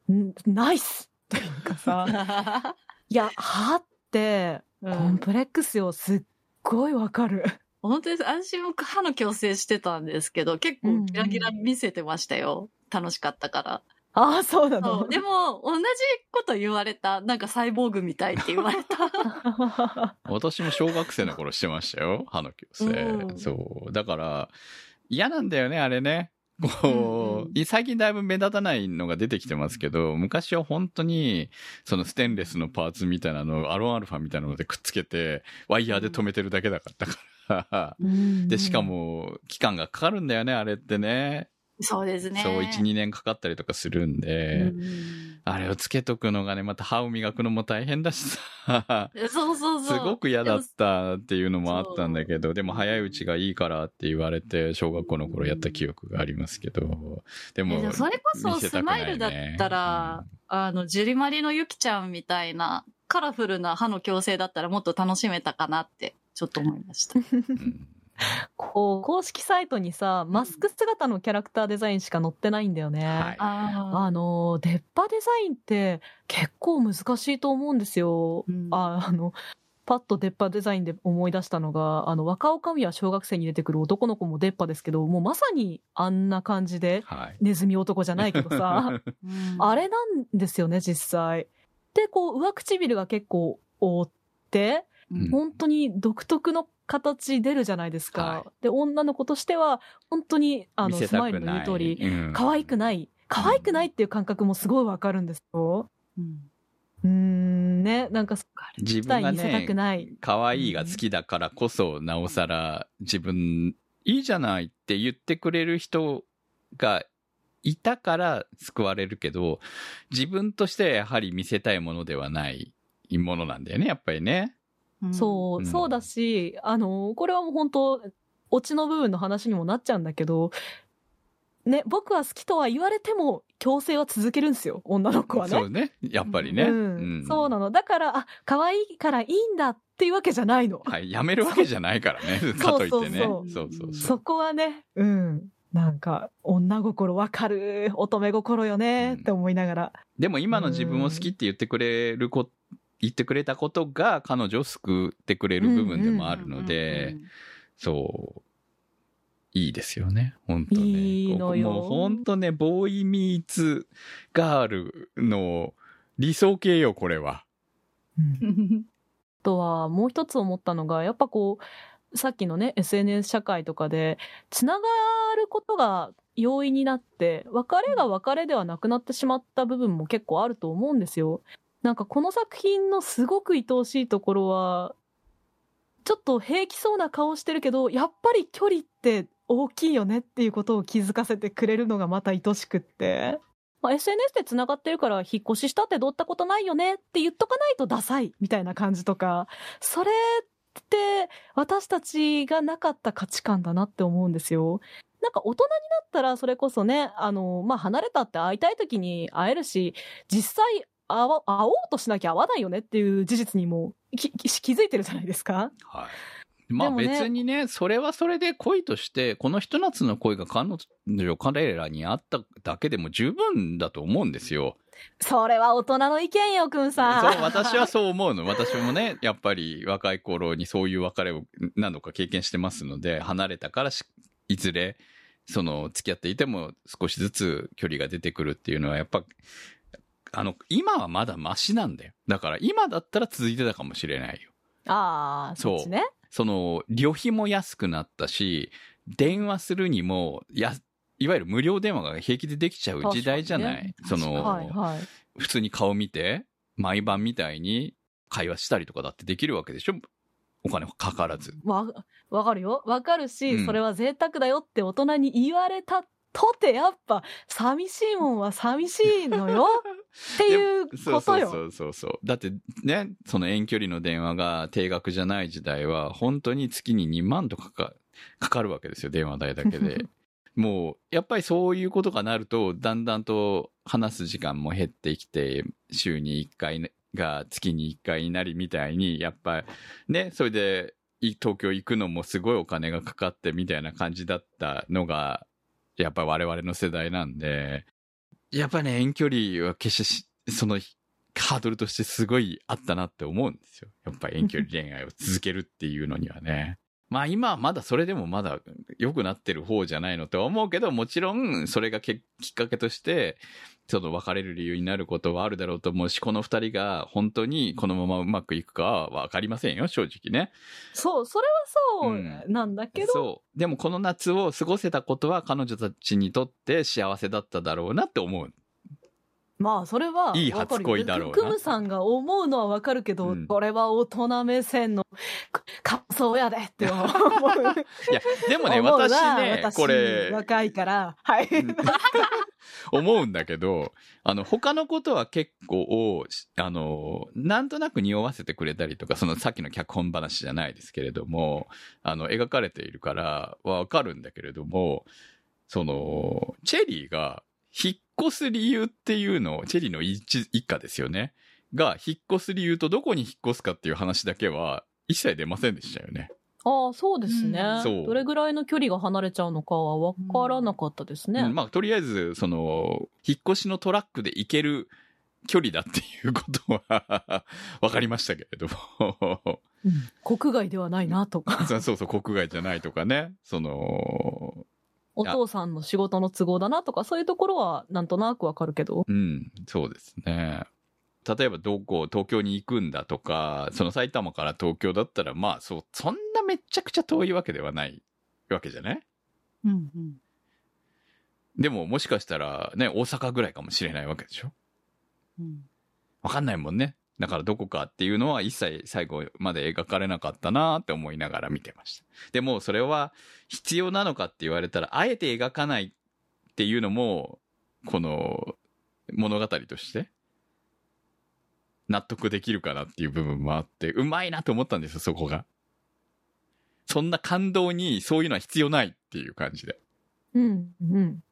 う、んナイスというかさ、*laughs* いや、はって、うんコンプレックスよ、すっごいわかる。本当です。私も歯の矯正してたんですけど、結構ギラギラ見せてましたよ。楽しかったから。ああ、そうなそのう。でも、同じこと言われた。なんかサイボーグみたいって言われた。*laughs* 私も小学生の頃してましたよ。歯の矯正。うんそう。だから、嫌なんだよね、あれね。こう、うん最近だいぶ目立たないのが出てきてますけど、昔は本当に、そのステンレスのパーツみたいなのをアロンアルファみたいなのでくっつけて、ワイヤーで止めてるだけだったから。で、しか、も、期間がかかるんだよね、あれってね。そうですね。そう、1、2年かかったりとかするんで、うんあれをつけとくのがね、また歯を磨くのも大変だしさ。そうそうそう。すごく嫌だったっていうのもあったんだけど、でも早いうちがいいからって言われて、小学校の頃やった記憶がありますけど、でもそれこそスマイルだったら、あの、ジュリマリのユキちゃんみたいなカラフルな歯の矯正だったらもっと楽しめたかなって、ちょっと思いました。うんうん *laughs* こう、公式サイトにさ、マスク姿のキャラクターデザインしか載ってないんだよね。はいああの、出っ歯デザインって結構難しいと思うんですよ。うんああの、パッと出っ歯デザインで思い出したのが、あの、若女将は小学生に出てくる男の子も出っ歯ですけど、もうまさにあんな感じで、はい。ネズミ男じゃないけどさ、*laughs* あれなんですよね、実際。で、こう、上唇が結構覆って、うん本当に独特の形出るじゃないですか。はいで、女の子としては、本当に、あの、スマイルの。言う通り、うん可愛くない。可愛くないっていう感覚もすごいわかるんですよ。うんうーん、ね、なんか、自分が見せたくね、ない。可愛いが好きだからこそ、なおさら自分、いいじゃないって言ってくれる人がいたから救われるけど、自分としてはやはり見せたいものではないものなんだよね、やっぱりね。そう、うんそうだし、あの、これはもう本当、オチの部分の話にもなっちゃうんだけど、ね、僕は好きとは言われても、強制は続けるんですよ、女の子はね。そうね。やっぱりね。うん、そうなの。だから、あ、可愛いからいいんだっていうわけじゃないの。はい。やめるわけじゃないからね。かといってね。そうそうそうそう。そこはね、うん。なんか、女心わかる、乙女心よね、って思いながら。でも今の自分を好きって言ってくれるこ、言ってくれたことが彼女を救ってくれる部分でもあるので、そう。いいですよね。本当ね。いいのよもう本当ね、ボーイミーツガールの理想形よ、これは。*laughs* あとはもう一つ思ったのがやっぱこうさっきのね SNS 社会とかでつながることが容易になって別れが別れではなくなってしまった部分も結構あると思うんですよ。なんかこの作品のすごく愛おしいところはちょっと平気そうな顔してるけどやっぱり距離って大きいよねっていうことを気づかせてくれるのがまた愛しくって。まあ、SNS で繋がってるから引っ越ししたってどうったことないよねって言っとかないとダサいみたいな感じとか、それって私たちがなかった価値観だなって思うんですよ。なんか大人になったらそれこそね、あの、まあ、離れたって会いたい時に会えるし、実際会おうとしなきゃ会わないよねっていう事実にも気づいてるじゃないですか。はい。まあ別にね、それはそれで恋として、このひと夏の恋が彼女、彼らにあっただけでも十分だと思うんですよ。それは大人の意見よ、くんさん。そう、私はそう思うの。私もね、*laughs* やっぱり若い頃にそういう別れを何度か経験してますので、離れたからしいずれ、その、付き合っていても少しずつ距離が出てくるっていうのは、やっぱ、あの、今はまだマシなんだよ。だから今だったら続いてたかもしれないよ。ああ、そっちね。その、旅費も安くなったし、電話するにも、や、いわゆる無料電話が平気でできちゃう時代じゃない、その、はいはい。普通に顔見て、毎晩みたいに会話したりとかだってできるわけでしょお金かからず。わ、わかるよ。わかるし、うんそれは贅沢だよって大人に言われたとて、やっぱ、寂しいもんは寂しいのよ。っていうことよ。そうそうそうそう。だってね、その遠距離の電話が定額じゃない時代は、本当に月に2万とかかかかるわけですよ、電話代だけで。*laughs* もう、やっぱりそういうことがなると、だんだんと話す時間も減ってきて、週に1回が月に1回になりみたいに、やっぱね、それで、い東京行くのもすごいお金がかかってみたいな感じだったのが、やっぱり我々の世代なんで、やっぱね、遠距離は決してし、その、ハードルとしてすごいあったなって思うんですよ。やっぱり遠距離恋愛を続けるっていうのにはね。*laughs* まあ今はまだそれでもまだ良くなってる方じゃないのとは思うけど、もちろんそれがけきっかけとして、その別れる理由になることはあるだろうと思うし、この二人が本当にこのままうまくいくかはわかりませんよ、正直ね。そう、それはそううんなんだけど、そう。でもこの夏を過ごせたことは彼女たちにとって幸せだっただろうなって思う。まあ、それは、いい初恋だろうなクムさんが思うのはわかるけど、うんこれは大人目線の感想やでって思う。*laughs* いや、でもね、私ね、私これ、若いから。はい。うん *laughs* 思うんだけど、あの、他のことは結構、あの、なんとなく匂わせてくれたりとか、そのさっきの脚本話じゃないですけれども、あの、描かれているからわかるんだけれども、その、チェリーが引っ越す理由っていうのを、チェリーの一一家ですよね。が、引っ越す理由とどこに引っ越すかっていう話だけは、一切出ませんでしたよね。ああ、そうですね、うんどれぐらいの距離が離れちゃうのかはわからなかったですね。うんまあ、とりあえず、その、引っ越しのトラックで行ける距離だっていうことは、わかりましたけれども。うん国外ではないなとか。そうそうそう、国外じゃないとかね。その、お父さんの仕事の都合だなとか、そういうところはなんとなくわかるけど。うん、そうですね。例えばどこ、東京に行くんだとか、その埼玉から東京だったら、まあ、そう、そんなめちゃくちゃ遠いわけではないわけじゃない？うんうんでも、もしかしたらね、大阪ぐらいかもしれないわけでしょ？うんわかんないもんね。だからどこかっていうのは一切最後まで描かれなかったなって思いながら見てました。でもそれは必要なのかって言われたら、あえて描かないっていうのも、この物語として納得できるかなっていう部分もあって、うまいなと思ったんですよ、そこが。そんな感動にそういうのは必要ないっていう感じで。うん、うん。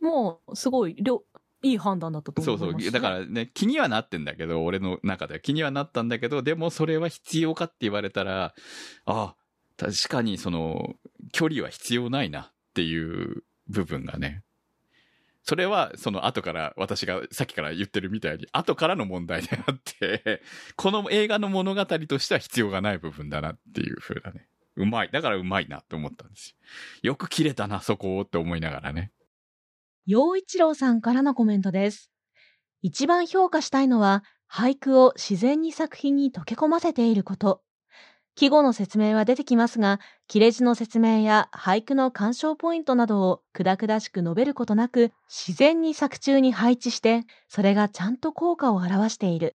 もう、すごい、りょいい判断だったと思そそう。いう、だからね、気にはなってんだけど、俺の中では気にはなったんだけど、でもそれは必要かって言われたら、あ確かにその、距離は必要ないなっていう部分がね。それは、その後から、私がさっきから言ってるみたいに、後からの問題であって、この映画の物語としては必要がない部分だなっていう風なね、うまい。だからうまいなって思ったんですよ。よく切れたな、そこをって思いながらね。陽一郎さんからのコメントです。一番評価したいのは、俳句を自然に作品に溶け込ませていること。季語の説明は出てきますが、切れ字の説明や俳句の鑑賞ポイントなどをくだくだしく述べることなく、自然に作中に配置して、それがちゃんと効果を表している。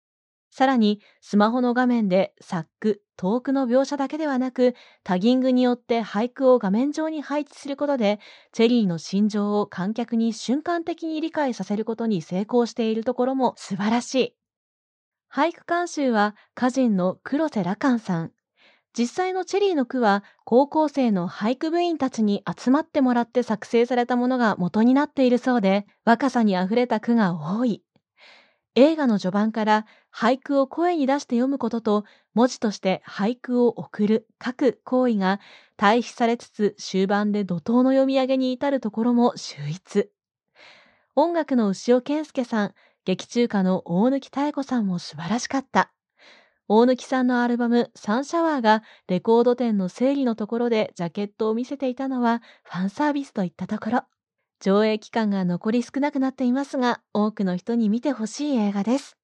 さらに、スマホの画面で作句、遠くの描写だけではなく、タギングによって俳句を画面上に配置することで、チェリーの心情を観客に瞬間的に理解させることに成功しているところも素晴らしい。俳句監修は歌人の黒瀬羅漢さん。実際のチェリーの句は高校生の俳句部員たちに集まってもらって作成されたものが元になっているそうで、若さにあふれた句が多い。映画の序盤から俳句を声に出して読むことと文字として俳句を送る、書く行為が対比されつつ終盤で怒涛の読み上げに至るところも秀逸。音楽の牛尾健介さん、劇中歌の大貫妙子さんも素晴らしかった。大貫さんのアルバムサンシャワーがレコード店の整理のところでジャケットを見せていたのはファンサービスといったところ。上映期間が残り少なくなっていますが、多くの人に見てほしい映画です。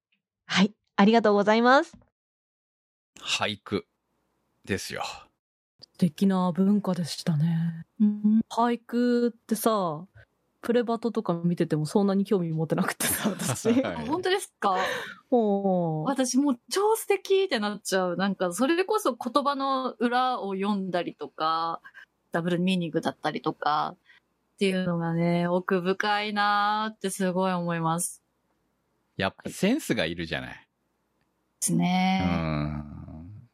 はい、ありがとうございます。俳句ですよ。素敵な文化でしたね。うん俳句ってさ、プレバトとか見ててもそんなに興味持てなくてさ、私。はいあ本当ですか？もう、私もう超素敵ってなっちゃう。なんか、それこそ言葉の裏を読んだりとか、ダブルミーニングだったりとか、っていうのがね、奥深いなーってすごい思います。やっぱセンスがいるじゃない。ですうね。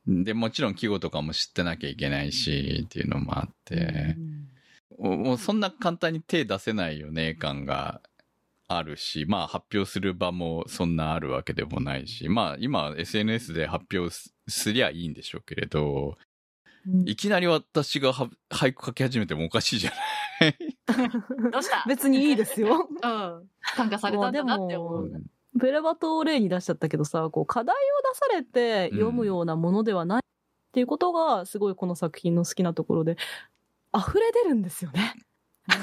ん。で、もちろん季語とかも知ってなきゃいけないし、っていうのもあって、もうもうそんな簡単に手出せないよね、感があるし、まあ発表する場もそんなあるわけでもないし、まあ今 SNS で発表すすりゃいいんでしょうけれど、うんいきなり私がは *laughs* 俳句書き始めてもおかしいじゃない。*laughs* どうした？別にいいですよ。うん。感化されたんだなって思う。プレバトを例に出しちゃったけどさ、こう課題を出されて読むようなものではないっていうことが、すごいこの作品の好きなところで、溢れ出るんですよね。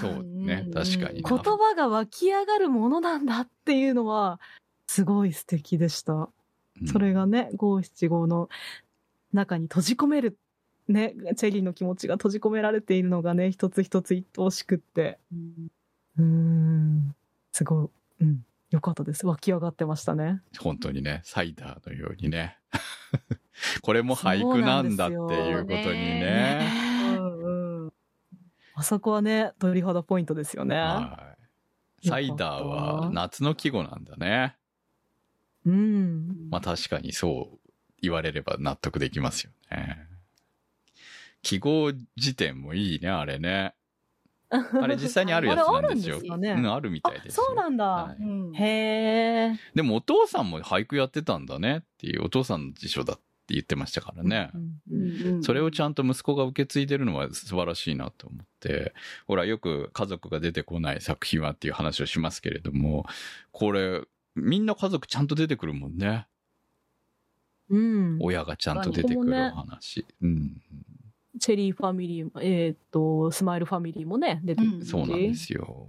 そうね。うん。確かに言葉が湧き上がるものなんだっていうのは、すごい素敵でした。うん。それがね、五七五の中に閉じ込める、ね、チェリーの気持ちが閉じ込められているのがね、一つ一つ愛おしくって。うーん、すごい、うん、よかったです。湧き上がってましたね。本当にね、サイダーのようにね。*laughs* これも俳句なんだっていうことにね。あそこはね、鳥肌ポイントですよね。はい。サイダーは夏の季語なんだね。うん。まあ確かにそう言われれば納得できますよね。記号辞典もいいね、あれね。あれ実際にあるやつなんですよ。*laughs* あれあるんですかねうん、あるみたいあですよ。そうなんだ。はいうんへえ。でもお父さんも俳句やってたんだねっていう、お父さんの辞書だって言ってましたからね。うんうんうんそれをちゃんと息子が受け継いでるのは素晴らしいなと思って、ほら、よく家族が出てこない作品はっていう話をしますけれども、これ、みんな家族ちゃんと出てくるもんね。うん。親がちゃんと出てくるお話。うん。チェリーファミリー、えーっと、スマイルファミリーもね、出てくるし。そうなんですよ。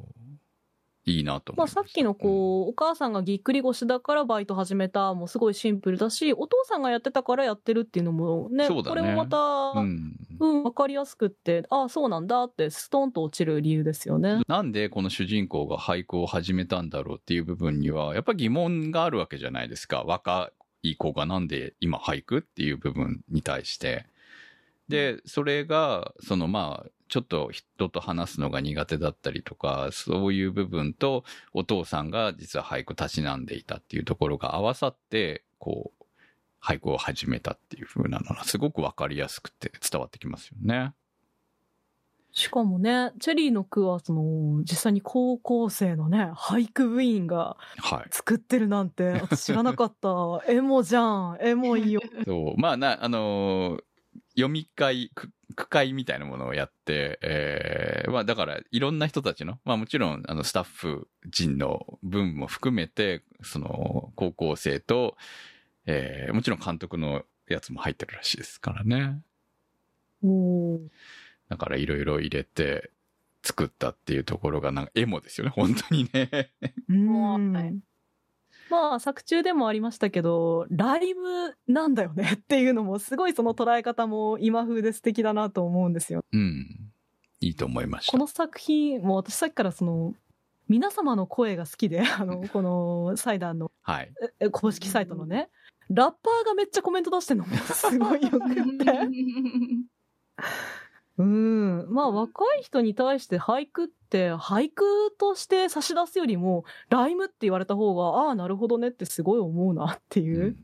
いいなとまあ、さっきのこう、お母さんがぎっくり腰だからバイト始めたもすごいシンプルだし、お父さんがやってたからやってるっていうのもね、ねこれもまた、ううん、ん。わかりやすくって、ああ、そうなんだってストンと落ちる理由ですよね。なんでこの主人公が俳句を始めたんだろうっていう部分には、やっぱ疑問があるわけじゃないですか。若い子がなんで今俳句っていう部分に対して。で、それが、そのまあ、ちょっと人と話すのが苦手だったりとか、そういう部分と、お父さんが実は俳句たしなんでいたっていうところが合わさって、こう、俳句を始めたっていう風なのがすごくわかりやすくて伝わってきますよね。しかもね、チェリーの句は、その、実際に高校生のね、俳句部員がはい。作ってるなんて、私知らなかった。*laughs* エモじゃん。エモいよ。そう。まあな、あのー読み会、く句会みたいなものをやって、えーまあだからいろんな人たちの、まあもちろんあのスタッフ陣の分も含めて、その高校生と、えーもちろん監督のやつも入ってるらしいですからね。だからいろいろ入れて作ったっていうところがなんかエモですよね、本当にね。*laughs* うんはいまあ、作中でもありましたけど、ライブなんだよね *laughs* っていうのも、すごいその捉え方も今風で素敵だなと思うんですよ。うん。いいと思いました。この作品、もう私さっきからその、皆様の声が好きで、*laughs* あの、このサイダーのはい。ええ公式サイトのね、ラッパーがめっちゃコメント出してるのもすごいよくって。*laughs* うん。まあ若い人に対して俳句って、俳句として差し出すよりも、ライムって言われた方が、ああ、なるほどねってすごい思うなっていう。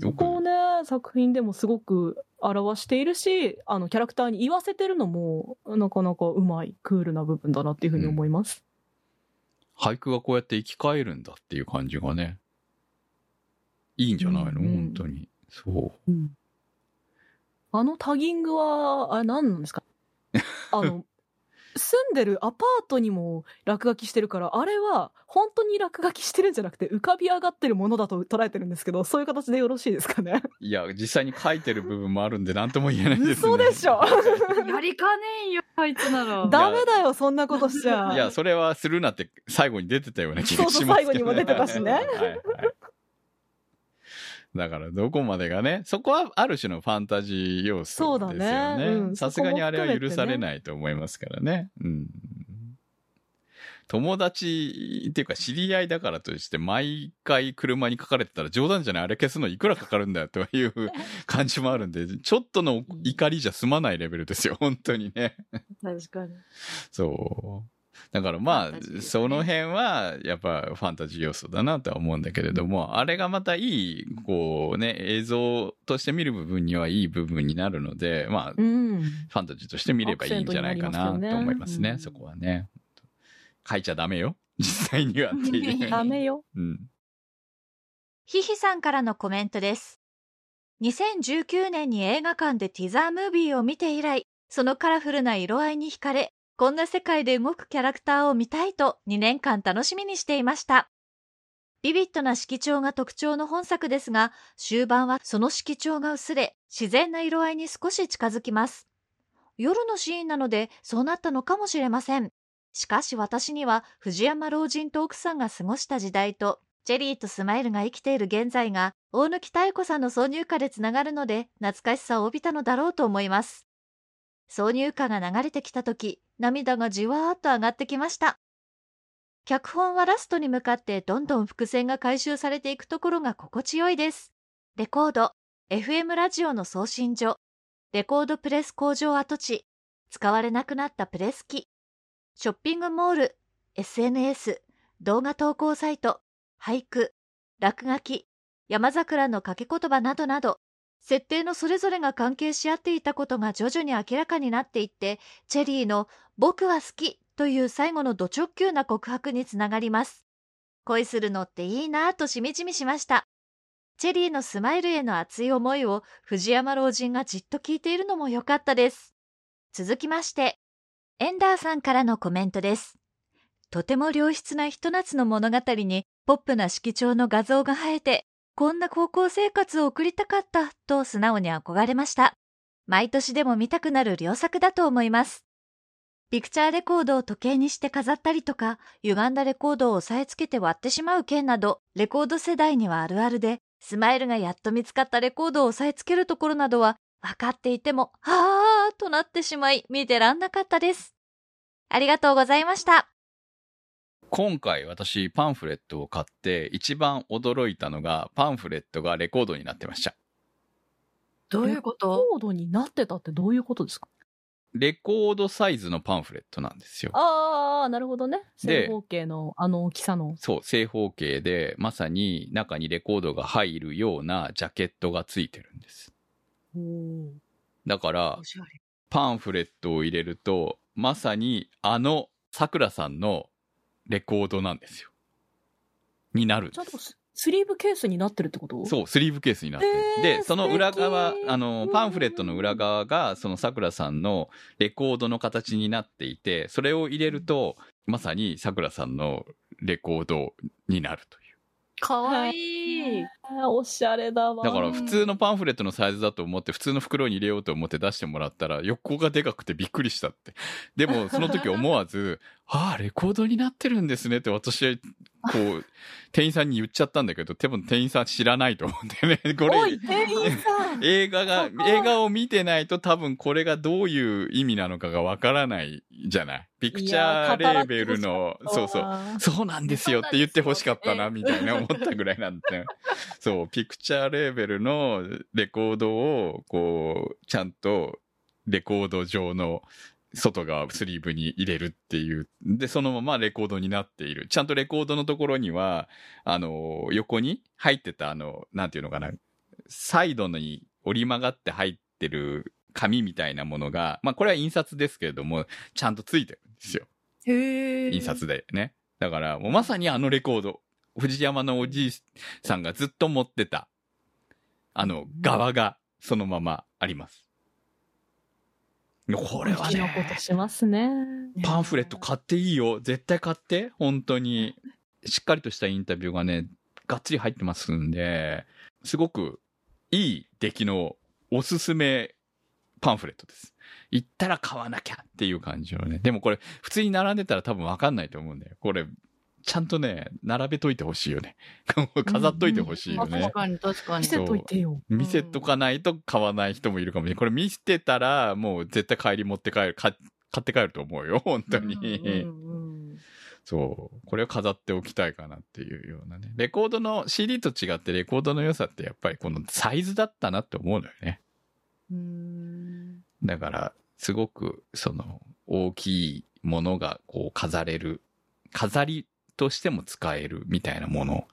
よくここをね、作品でもすごく表しているし、あの、キャラクターに言わせてるのも、なかなかうまい、クールな部分だなっていうふうに思います。俳句がこうやって生き返るんだっていう感じがね、いいんじゃないの、うんうん本当に。そう。あのタギングは、あれ何なんですか？*laughs* あの、住んでるアパートにも落書きしてるから、あれは本当に落書きしてるんじゃなくて浮かび上がってるものだと捉えてるんですけど、そういう形でよろしいですかね？いや、実際に書いてる部分もあるんで何とも言えないですね。嘘でしょ *laughs* やりかねえよ、あいつなら。ダメだよ、そんなことしちゃ。いや、それはするなって最後に出てたような気がしますけど、そうそう最後にも出てたしねはいはいだからどこまでがね、そこはある種のファンタジー要素ですよそうだね。さすがにあれは許されないと思いますからね。うん。友達っていうか知り合いだからとして毎回車に書かれてたら冗談じゃないあれ消すのいくらかかるんだよという感じもあるんで、*laughs* ちょっとの怒りじゃ済まないレベルですよ、本当にね。確かに。そう。だからまあ、その辺は、やっぱファンタジー要素だなとは思うんだけれども、あれがまたいい、こうね、映像として見る部分にはいい部分になるので、まあ、フうん。ァンタジーとして見ればいいんじゃないかなと思いますね、うんそこはね。書いちゃダメよ。実際にはっていう。*laughs* ダメよ。うん。ひひさんからのコメントです。2019年に映画館でティザームービーを見て以来、そのカラフルな色合いに惹かれ、こんな世界で動くキャラクターを見たいと2年間楽しみにしていました。ビビッドな色調が特徴の本作ですが、終盤はその色調が薄れ、自然な色合いに少し近づきます。夜のシーンなのでそうなったのかもしれません。しかし私には藤山老人と奥さんが過ごした時代とジェリーとスマイルが生きている現在が大貫妙子さんの挿入歌でつながるので懐かしさを帯びたのだろうと思います。挿入歌が流れてきた時、涙がじわーっと上がってきました。脚本はラストに向かってどんどん伏線が回収されていくところが心地よいです。レコード、FM ラジオの送信所、レコードプレス工場跡。地、使われなくなったプレス機、ショッピングモール、SNS、動画投稿サイト、俳句、落書き、山桜の掛け言葉などなど、設定のそれぞれが関係し合っていたことが徐々に明らかになっていって、チェリーの僕は好きという最後のド直球な告白につながります。恋するのっていいなぁとしみじみしました。チェリーのスマイルへの熱い思いを藤山老人がじっと聞いているのも良かったです。続きまして、エンダーさんからのコメントです。とても良質なひと夏の物語にポップな色調の画像が映えて、こんな高校生活を送りたかったと素直に憧れました。毎年でも見たくなる良作だと思います。ピクチャーレコードを時計にして飾ったりとか、歪んだレコードを押さえつけて割ってしまう件など、レコード世代にはあるあるで、スマイルがやっと見つかったレコードを押さえつけるところなどは、分かっていても、はぁーとなってしまい、見てらんなかったです。ありがとうございました。今回私パンフレットを買って一番驚いたのがパンフレットがレコードになってました。どういうこと？コードになってたってどういうことですか？レコードサイズのパンフレットなんですよ。ああ、なるほどね。で正方形のあの大きさの。そう、正方形で、まさに中にレコードが入るようなジャケットがついてるんです。だから。パンフレットを入れると、まさにあの桜さんのレコードなんですよ。になるんです。ちゃんとススリーブケースになってるってこと？そう、スリーブケースになってる。えーで、その裏側あの、パンフレットの裏側が、その桜さんのレコードの形になっていて、それを入れると、まさに桜さんのレコードになるという。かわいい。おしゃれだわ。だから普通のパンフレットのサイズだと思って普通の袋に入れようと思って出してもらったら横がでかくてびっくりしたって。でもその時思わず、ああ、レコードになってるんですねって私はこう、*laughs* 店員さんに言っちゃったんだけど、多分店員さん知らないと思うんだよね。*laughs* これおい、、店員さん *laughs* 映画が映画を見てないと多分これがどういう意味なのかがわからないじゃない。ピクチャーレーベルの、そうそう。う。そうなんですよって言ってほしかったな、みたいな思ったぐらいなんだよ。そう、ピクチャーレーベルのレコードを、こう、ちゃんとレコード上の外側スリーブに入れるっていう。で、そのままレコードになっている。ちゃんとレコードのところには、あの、横に入ってた、あの、なんていうのかな、サイドに折り曲がって入ってる紙みたいなものが、まあこれは印刷ですけれども、ちゃんとついてるんですよ。へえ。印刷でね。だから、もうまさにあのレコード、藤山のおじいさんがずっと持ってた、あの、側がそのままあります。これは好きなこねと、しますね。パンフレット買っていいよ。絶対買って。本当に。しっかりとしたインタビューがね、がっつり入ってますんで、すごくいい出来のおすすめパンフレットです。行ったら買わなきゃっていう感じのね。でもこれ、普通に並んでたら多分わかんないと思うんだよ。これ、ちゃんとね、並べといてほしいよね。*laughs* 飾っといてほしいよね確。かに確かに。見せといてよ。見せとかないと買わない人もいるかもしれない。これ見せてたら、もう絶対帰り持って帰る、か買って帰ると思うよ。本当に。うんうんうんそう。これを飾っておきたいかなっていうようなね。レコードの CD と違ってレコードの良さってやっぱりこのサイズだったなって思うのよね。うんだから、すごくその大きいものがこう飾れる、飾りとしても使えるみたいなもの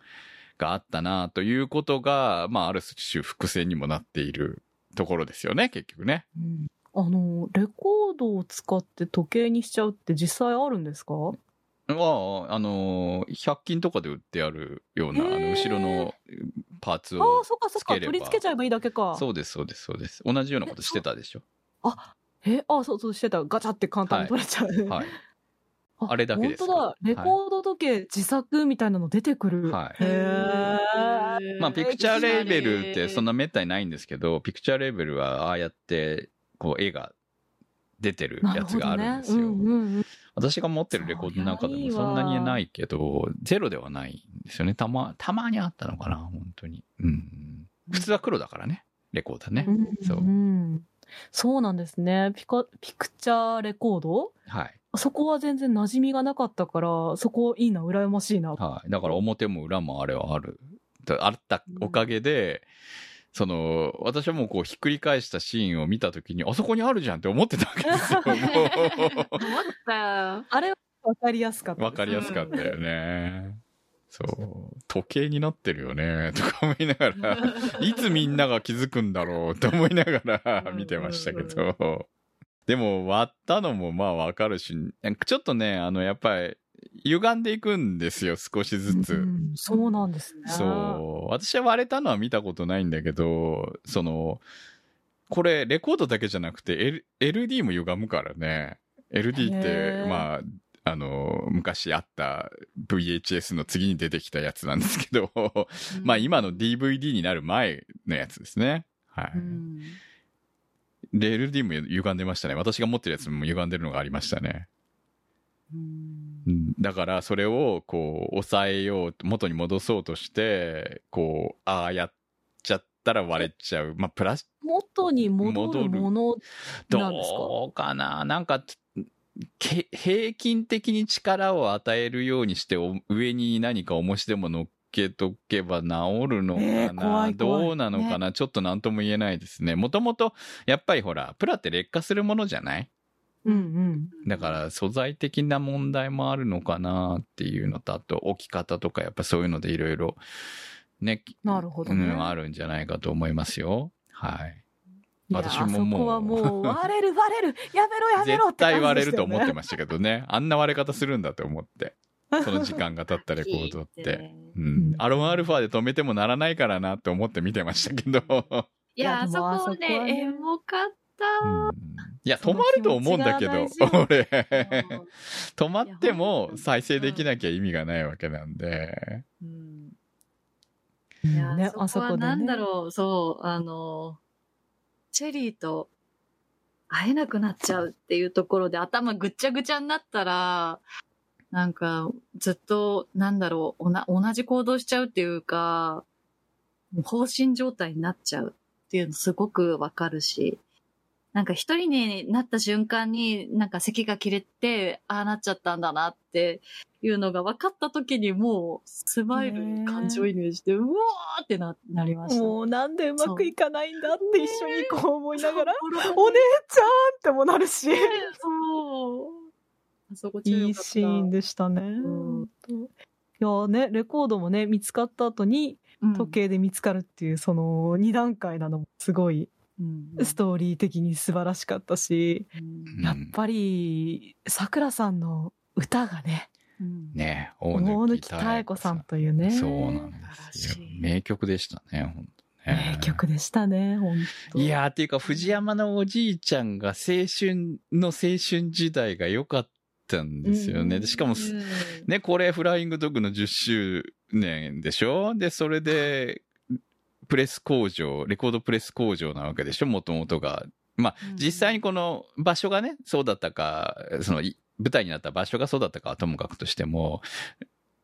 があったなということが、まあある種伏線にもなっているところですよね、結局ね。うんあの、レコードを使って時計にしちゃうって実際あるんですか？は、あの、100均とかで売ってあるような、あの、後ろのパーツあをあ、そっかそっか。取り付けちゃえばいいだけか。そうです、そうです、そうです。同じようなことしてたでしょ。え、あ、そうそうしてた。ガチャって簡単に取れちゃう。はい。あれだけです本当だ。レコード時計自作みたいなの出てくる。はいへーまあ、ピクチャーレーベルってそんな。なめったにないんですけど、ピクチャーレーベルはああやって、こう、絵が出てるやつがあ。るんですよ。うんうんうん。私が持ってるレコードの中でもそんなにないけど、ゼロではないんですよね。たま、たまにあったのかな、本当に。うん。普通は黒だからね、レコーダーね。そううんそうなんですね。ピカ、ピクチャーレコード？はい。そこは全然馴染みがなかったから、そこいいな、羨ましいな。はい。だから表も裏もあれはある。だあったおかげで、その、私はもうこうひっくり返したシーンを見たときに、あそこにあるじゃんって思ってたわけですよ。も思ったよ。あれはわかりやすかっう、た。わかりやすかったよね。そう。時計になってるよね、とか思いながら、*laughs* いつみんなが気づくんだろうと思いながら見てましたけど。でも割ったのもまあわかるし、ちょっとね、あの、やっぱり、歪んでいくんですよ、少しずつ。うんそうなんですね。そう。私は割れたのは見たことないんだけど、その、これ、レコードだけじゃなくて、L、LD も歪むからね。LD ってまあ、あの、昔あった VHS の次に出てきたやつなんですけど、まあ今の DVD になる前のやつですね。はい。うんで、LD も歪んでましたね。私が持ってるやつも歪んでるのがありましたね。だから、それを、こう、抑えよう、元に戻そうとして、こう、ああやっちゃったら割れちゃう。まあ、プラス、元に戻るものなんですか？どうかななんか、け平均的に力を与えるようにして、お上に何か重しでも乗っけとけば治るのかな、えー怖い怖いどうなのかな、ちょっと何とも言えないですね。もともと、やっぱりほら、プラって劣化するものじゃない？うんうん。だから素材的な問題もあるのかなっていうのと、あと置き方とかやっぱそういうのでいろいろね、なるほどね。うん、あるんじゃないかと思いますよ。はい。いや私ももうあそこはもう、*laughs* 割れる割れるやめろやめろ絶対割れるとって感じでしたよね思ってましたけどね。あんな割れ方するんだと思って。*laughs* その時間が経ったレコードって。うん。アロンアルファで止めてもならないからなって思って見てましたけど。*laughs* いや、あそこねね、エモかった。うんいや、止まると思うんだけど、俺。*laughs* うん止まっても再生できなきゃ意味がないわけなんで。うんいや、ね、そこはなんだろう、そう、あの、チェリーと会えなくなっちゃうっていうところで頭ぐっちゃぐちゃになったら、なんか、ずっと、なんだろう、同じ行動しちゃうっていうか、放心状態になっちゃうっていうのすごくわかるし、なんか一人になった瞬間になんか咳が切れて、ああなっちゃったんだなっていうのが分かった時にもうスマイルに感情移入して、うわーってな、なりました。もうなんでうまくいかないんだって一緒にこう思いながら、お姉ちゃんってもなるし。そう。あそこいいシーンでしたね。ん。いやね、レコードもね、見つかった後に時計で見つかるっていう、その二段階なのもすごいうん。ストーリー的に素晴らしかったし、うん。やっぱり、桜さんの歌がね、うん。ね大貫妙子さんというね、そうなんですよ。名曲でしたね本当ね。名曲でしたね、本当。いやーっていうか藤山のおじいちゃんが青春の青春時代が良かったんですよね、うんでしかもすね、これフライングドッグの10周年でしょ？で、それで、プレス工場、レコードプレス工場なわけでしょ？もともとが。まあ、うん実際にこの場所がね、そうだったか、そのい舞台になった場所がそうだったかはともかくとしても、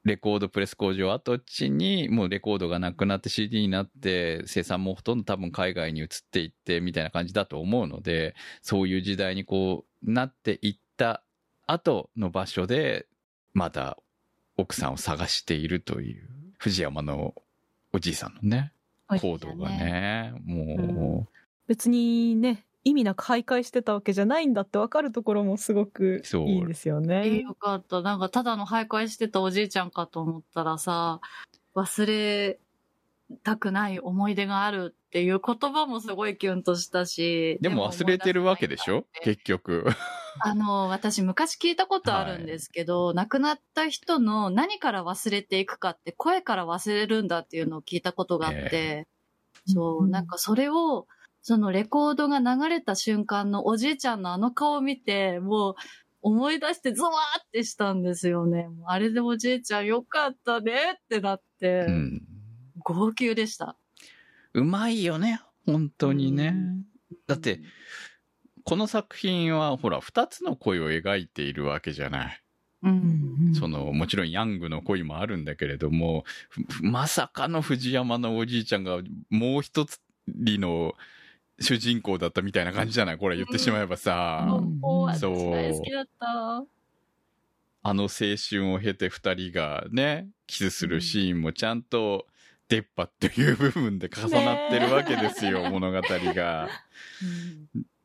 レコードプレス工場跡地にもうレコードがなくなって CD になって生産もほとんど多分海外に移っていってみたいな感じだと思うので、そういう時代にこうなっていった後の場所で、まだ奥さんを探しているという藤山のおじいさんのね、行動がね、も別にね、意味なく徘徊してたわけじゃないんだって分かるところもすごくそういいですよね。よかった。なんか、ただの徘徊してたおじいちゃんかと思ったらさ、忘れたくない思い出があるっていう言葉もすごいキュンとしたし。う、でも忘れてるわけでしょ？結局。*laughs* あの、私昔聞いたことあるんですけど、亡くなった人の何から忘れていくかって声から忘れるんだっていうのを聞いたことがあって、そうう、んなんかそれを、そのレコードが流れた瞬間のおじいちゃんのあの顔を見て、もう思い出してゾワーってしたんですよね。あれでおじいちゃんよかったねってなって、うん。号泣でした。うまいよね、本当にね。だって、この作品はほら、二つの恋を描いているわけじゃない。うん、うんその、もちろんヤングの恋もあるんだけれども、ふまさかの藤山のおじいちゃんがもう一つの主人公だったみたいな感じじゃない？これ言ってしまえばさ。うんそう大好きだった。あの青春を経て二人がね、キスするシーンもちゃんと出っ歯っていう部分で重なってるわけですよ、物語が。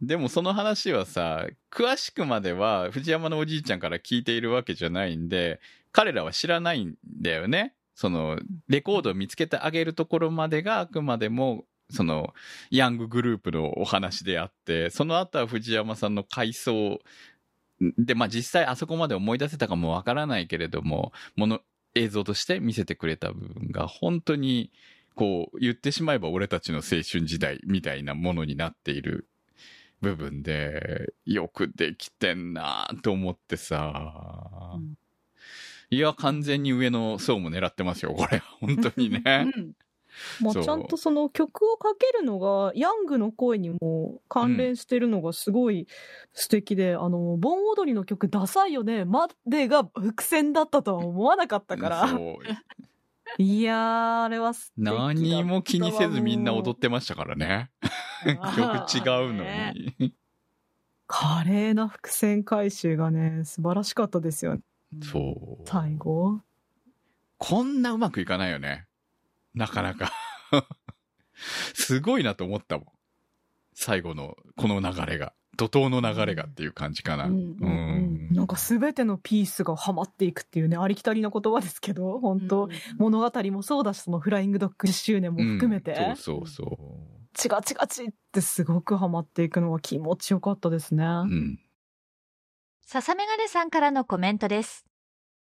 でもその話はさ、詳しくまでは藤山のおじいちゃんから聞いているわけじゃないんで、彼らは知らないんだよね。その、レコードを見つけてあげるところまでがあくまでも、その、ヤンググループのお話であって、その後は藤山さんの回想で、まあ実際あそこまで思い出せたかもわからないけれども、もの、映像として見せてくれた部分が本当に、こう、言ってしまえば俺たちの青春時代みたいなものになっている部分で、よくできてんなと思ってさ、うんいや、完全に上の層も狙ってますよ、これ。本当にね。うんまあちゃんとその曲をかけるのがヤングの声にも関連してるのがすごい素敵で、あの盆踊りの曲ダサいよねまでが伏線だったとは思わなかったからいやーあれは素敵だったわ何も気にせずみんな踊ってましたからね。あ *laughs* 曲違うのに。華麗な伏線回収がね素晴らしかったですよねそう。最後こんなうまくいかないよね。なかなか。*laughs* すごいなと思ったもん。最後のこの流れが。怒涛の流れがっていう感じかな。うんうんなんか全てのピースがはまっていくっていうねありきたりな言葉ですけど本当、物語もそうだしそのフライングドッグ10周年も含めて、うんそうそうそチガチガチってすごくハマっていくのが気持ちよかったですね。う。うん。笹メガネさんからのコメントです。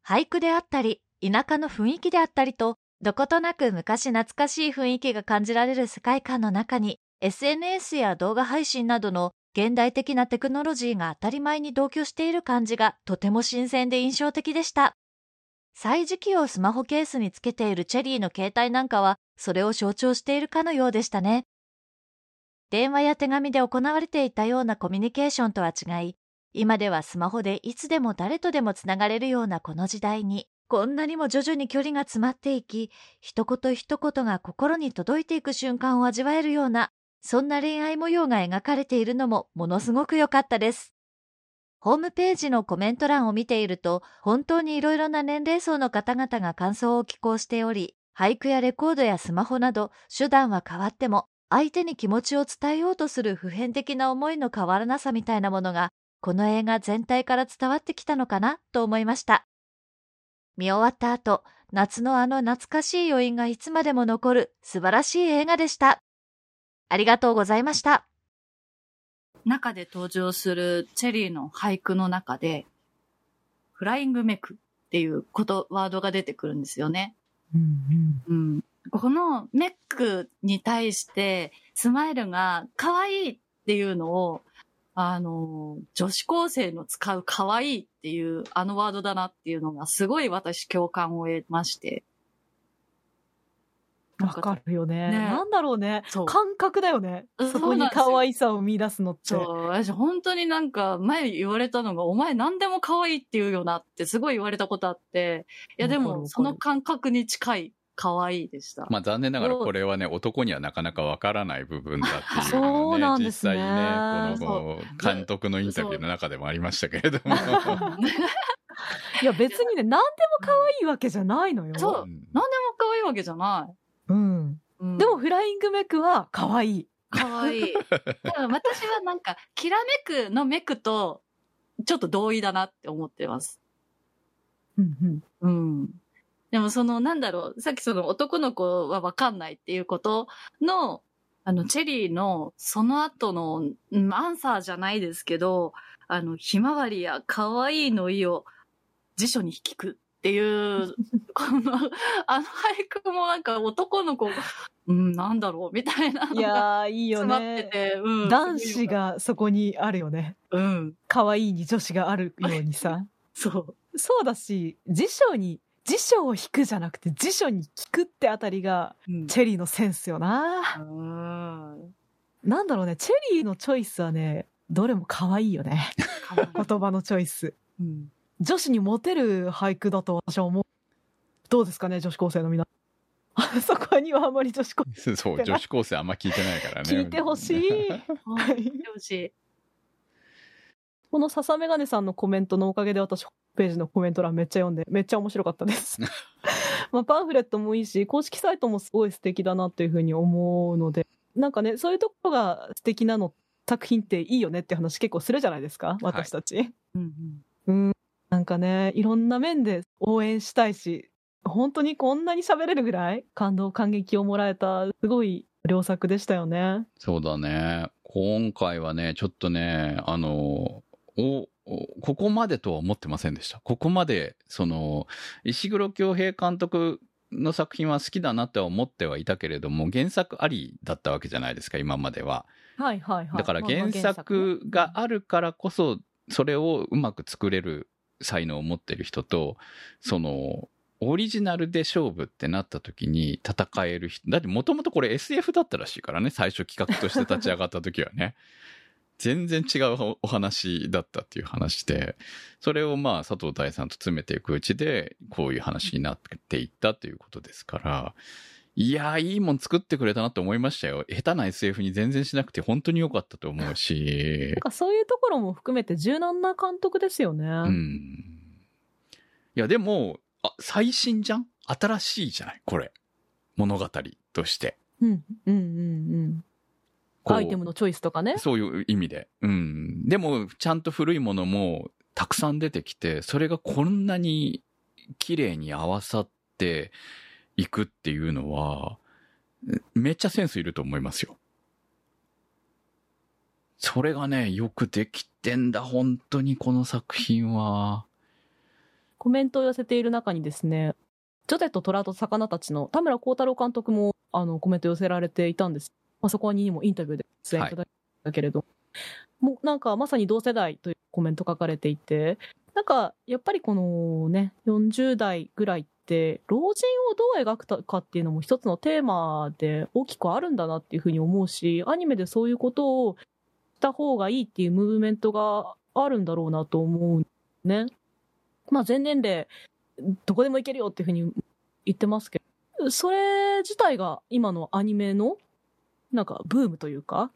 俳句であったり、田舎の雰囲気であったりと、どことなく昔懐かしい雰囲気が感じられる世界観の中に、SNS や動画配信などの現代的なテクノロジーが当たり前に同居している感じがとても新鮮で印象的でした。歳時記をスマホケースにつけているチェリーの携帯なんかは、それを象徴しているかのようでしたね。電話や手紙で行われていたようなコミュニケーションとは違い、今ではスマホでいつでも誰とでもつながれるようなこの時代に、こんなにも徐々に距離が詰まっていき、一言一言が心に届いていく瞬間を味わえるような、そんな恋愛模様が描かれているのもものすごく良かったです。ホームページのコメント欄を見ていると、本当にいろいろな年齢層の方々が感想を寄稿しており、俳句やレコードやスマホなど手段は変わっても、相手に気持ちを伝えようとする普遍的な思いの変わらなさみたいなものが、この映画全体から伝わってきたのかなと思いました。見終わった後、夏のあの懐かしい余韻がいつまでも残る素晴らしい映画でした。ありがとうございました。中で登場するチェリーの俳句の中で、フライングメクっていうこと、ワードが出てくるんですよね。うんうん、うん、このメックに対してスマイルが可愛いっていうのを、あの、女子高生の使う可愛いっていうあのワードだなっていうのがすごい私共感を得まして。わかるよね。ねなんだろうね。感覚だよね。そこに可愛さを見出すのって。そう。私本当になんか前言われたのが、お前何でも可愛いって言うよなってすごい言われたことあって、いやでもその感覚に近い可愛いでした。まあ残念ながらこれはね、男にはなかなかわからない部分だっていう、ね、そうなんですね。実際ね、この監督のインタビューの中でもありましたけれども。*laughs* いや別にね、何でも可愛いわけじゃないのよ。そう。何でも可愛いわけじゃない。うん。でもフライングメクは可愛い。可愛い。私はなんか、きらめくのメクと、ちょっと同意だなって思ってます。うんうん。うん。でもその、なんだろう、さっきその男の子はわかんないっていうことの、あの、チェリーのその後の、アンサーじゃないですけど、あの、ひまわりや可愛いの意を辞書に引くっていう、*laughs* この、あの俳句もなんか男の子、うん、なんだろうみたいな。いやー、いいよね。詰まってて、うん。男子がそこにあるよね。うん。可愛いに女子があるようにさ。*laughs* そう。そうだし、辞書に、辞書を引くじゃなくて辞書に聞くってあたりが、チェリーのセンスよな。うん。なんだろうね、チェリーのチョイスはね、どれも可愛いよね。言葉のチョイス。うん。女子にモテる俳句だと私は思う。どうですかね、女子高生の皆 *laughs* そこにはあんまり女子高生。そう、女子高生あんま聞いてないからね。聞いてほしい。はい。聞いてほしい。この笹メガネさんのコメントのおかげで私、ページのコメント欄めっちゃ読んで、めっちゃ面白かったです。*laughs* まあ、パンフレットもいいし、公式サイトもすごい素敵だなっていうふうに思うので、なんかね、そういうところが素敵なの、作品っていいよねって話結構するじゃないですか、私たち。はい、うん、うん、うんなんかね、いろんな面で応援したいし、本当にこんなに喋れるぐらい感動感激をもらえた、すごい良作でしたよね。そうだね。今回はね、ちょっとね、あの、お、ここまでとは思ってませんでした。ここまで、その、石黒京平監督の作品は好きだなって思ってはいたけれども、原作ありだったわけじゃないですか、今までは。はいはいはい。だから原作があるからこそ、それをうまく作れる才能を持ってる人と、その、オリジナルで勝負ってなった時に戦える人。だってもともとこれ SF だったらしいからね、最初企画として立ち上がった時はね。全然違うお話だったっていう話で、それをまあ佐藤大さんと詰めていくうちで、こういう話になっていったということですから、いやー、いいもん作ってくれたなって思いましたよ。下手な SF に全然しなくて本当に良かったと思うし。なんかそういうところも含めて柔軟な監督ですよね。うん。いや、でも、あ、最新じゃん？新しいじゃない？これ。物語として。うん、うん、うん、うん。アイテムのチョイスとかね。そういう意味で。うん。でも、ちゃんと古いものもたくさん出てきて、それがこんなに綺麗に合わさって、行くっていうのは、めっちゃセンスいると思いますよ。それがね、よくできてんだ、本当にこの作品は。コメントを寄せている中にですね、ジョゼと虎と魚たちの田村幸太郎監督もあのコメント寄せられていたんです。まあ、そこにもインタビューで出演いただいたけれど、はい、もうなんかまさに同世代というコメント書かれていて、なんか、やっぱりこのね、40代ぐらいって、老人をどう描くかっていうのも一つのテーマで大きくあるんだなっていうふうに思うし、アニメでそういうことをした方がいいっていうムーブメントがあるんだろうなと思うね。まあ、全年齢、どこでもいけるよっていうふうに言ってますけど、それ自体が今のアニメの、なんか、ブームというか、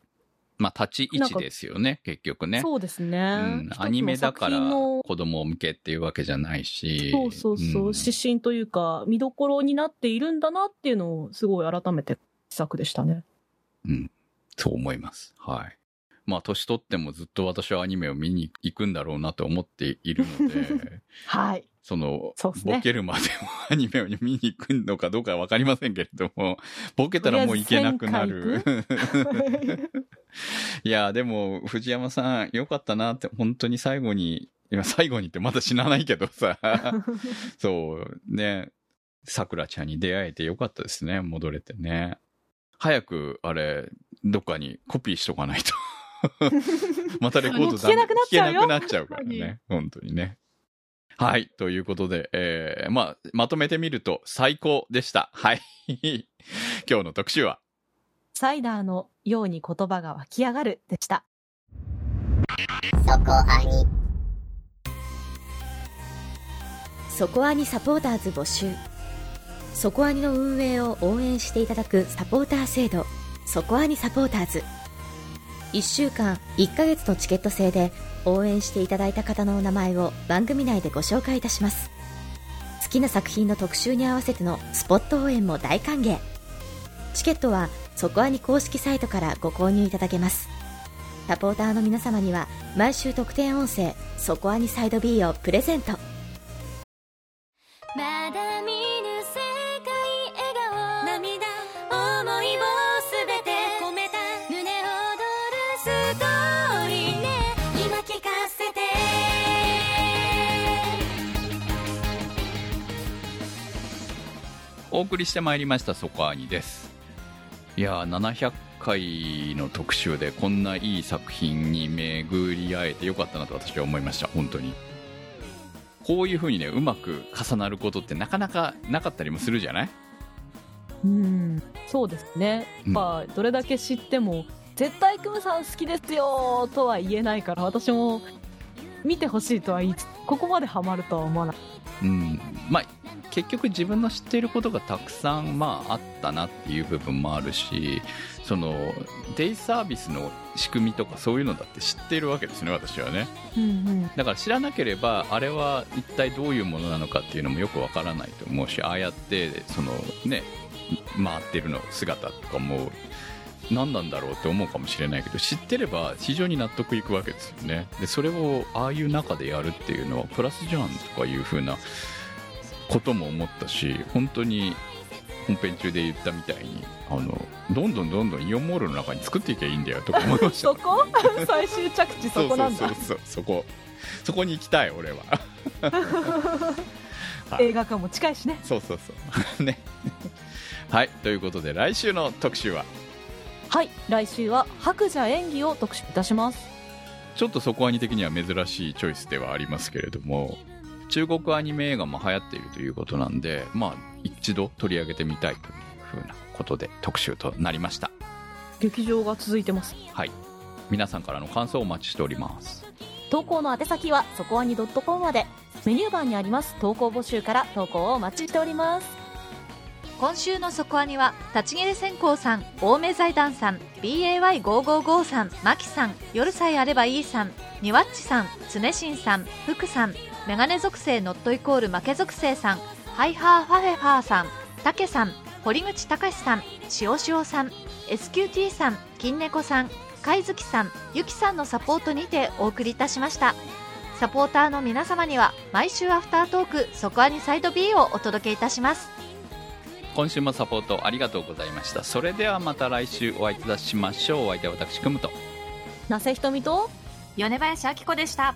まあ、立ち位置ですよね、結局ね。そうですね。うん、アニメだから子供向けっていうわけじゃないし。そうそうそう、ん指針というか、見どころになっているんだなっていうのを、すごい改めて、試作でしたね。うん。そう思います。はい。まあ、年取ってもずっと私はアニメを見に行くんだろうなと思っているので、*laughs* はい。その、ねボケるまでもアニメを見に行くのかどうかはわかりませんけれども、ボケたらもう行けなくなる。*laughs* いや、でも、藤山さん、よかったなって、本当に最後に、今最後にってまだ死なないけどさ、*laughs* そう、ね、桜ちゃんに出会えてよかったですね、戻れてね。早く、あれ、どっかにコピーしとかないと。*laughs* またレコードもう聞けなくなっちゃうよ聞けなくなっちゃうからね。本当にね。はい。ということで、えー、まあ、まとめてみると最高でした。はい。*laughs* 今日の特集は、サイダーのように言葉が湧き上がるでした。そこアニサポーターズ募集そこアニの運営を応援していただくサポーター制度そこアニサポーターズ1週間1ヶ月のチケット制で応援していただいた方のお名前を番組内でご紹介いたします。好きな作品の特集に合わせてのスポット応援も大歓迎。チケットはそこアニ公式サイトからご購入いただけます。サポーターの皆様には毎週特典音声「そこアニサイド B」をプレゼント。まお送りしてまいりました、そこアニです。いやー、700回の特集でこんないい作品に巡り会えてよかったなと私は思いました、本当に。こういう風にね、うまく重なることってなかなかなかったりもするじゃない？うん。そうですね。うんまあ、どれだけ知っても、絶対クムさん好きですよとは言えないから、私も見てほしいとは言いつつ、ここまでハマるとは思わない。うん。まあ、結局自分の知っていることがたくさん、まあ、あったなっていう部分もあるし、その、デイサービスの仕組みとかそういうのだって知っているわけですね、私はね。うんうん。だから知らなければあれは一体どういうものなのかっていうのもよくわからないと思うしああやってそのね回ってるの姿とかも何なんだろうって思うかもしれないけど知ってれば非常に納得いくわけですよね。でそれをああいう中でやるっていうのはプラスじゃんとかいう風なことも思ったし本当に本編中で言ったみたいにあのどんどんどんどんイオンモールの中に作っていけばいいんだよとか思いました。*laughs* そこ？*laughs* 最終着地そこなんだ。そう。そうそうそこ。そこに行きたい俺は。*laughs* はい。映画館も近いしね。そうそうそう。ね。はい。ということで来週の特集は？はい。来週は白蛇演技を特集いたします。ちょっとそこアニ的には珍しいチョイスではありますけれども中国アニメ映画も流行っているということなんでまあ一度取り上げてみたいというふうなことで特集となりました劇場が続いてます。はい皆さんからの感想をお待ちしております投稿の宛先はそこアニ .com まで。メニュー欄にあります投稿募集から投稿をお待ちしております。今週のそこアニは立ち切れ線香さん青梅財団さん BAY555 さんマキさん夜さえあればいいさんニワッチさん常新さん福さんメガネ属性ノットイコール負け属性さんハイハーファフェファーさんタケさん堀口隆さん塩塩さん SQT さん金猫さん貝月さんゆきさんのサポートにてお送りいたしました。サポーターの皆様には毎週アフタートークそこアニサイド B をお届けいたします。今週もサポートありがとうございました。それではまた来週お会いいたしましょう。お相手は私くむと。なせひとみと、米林明子でした。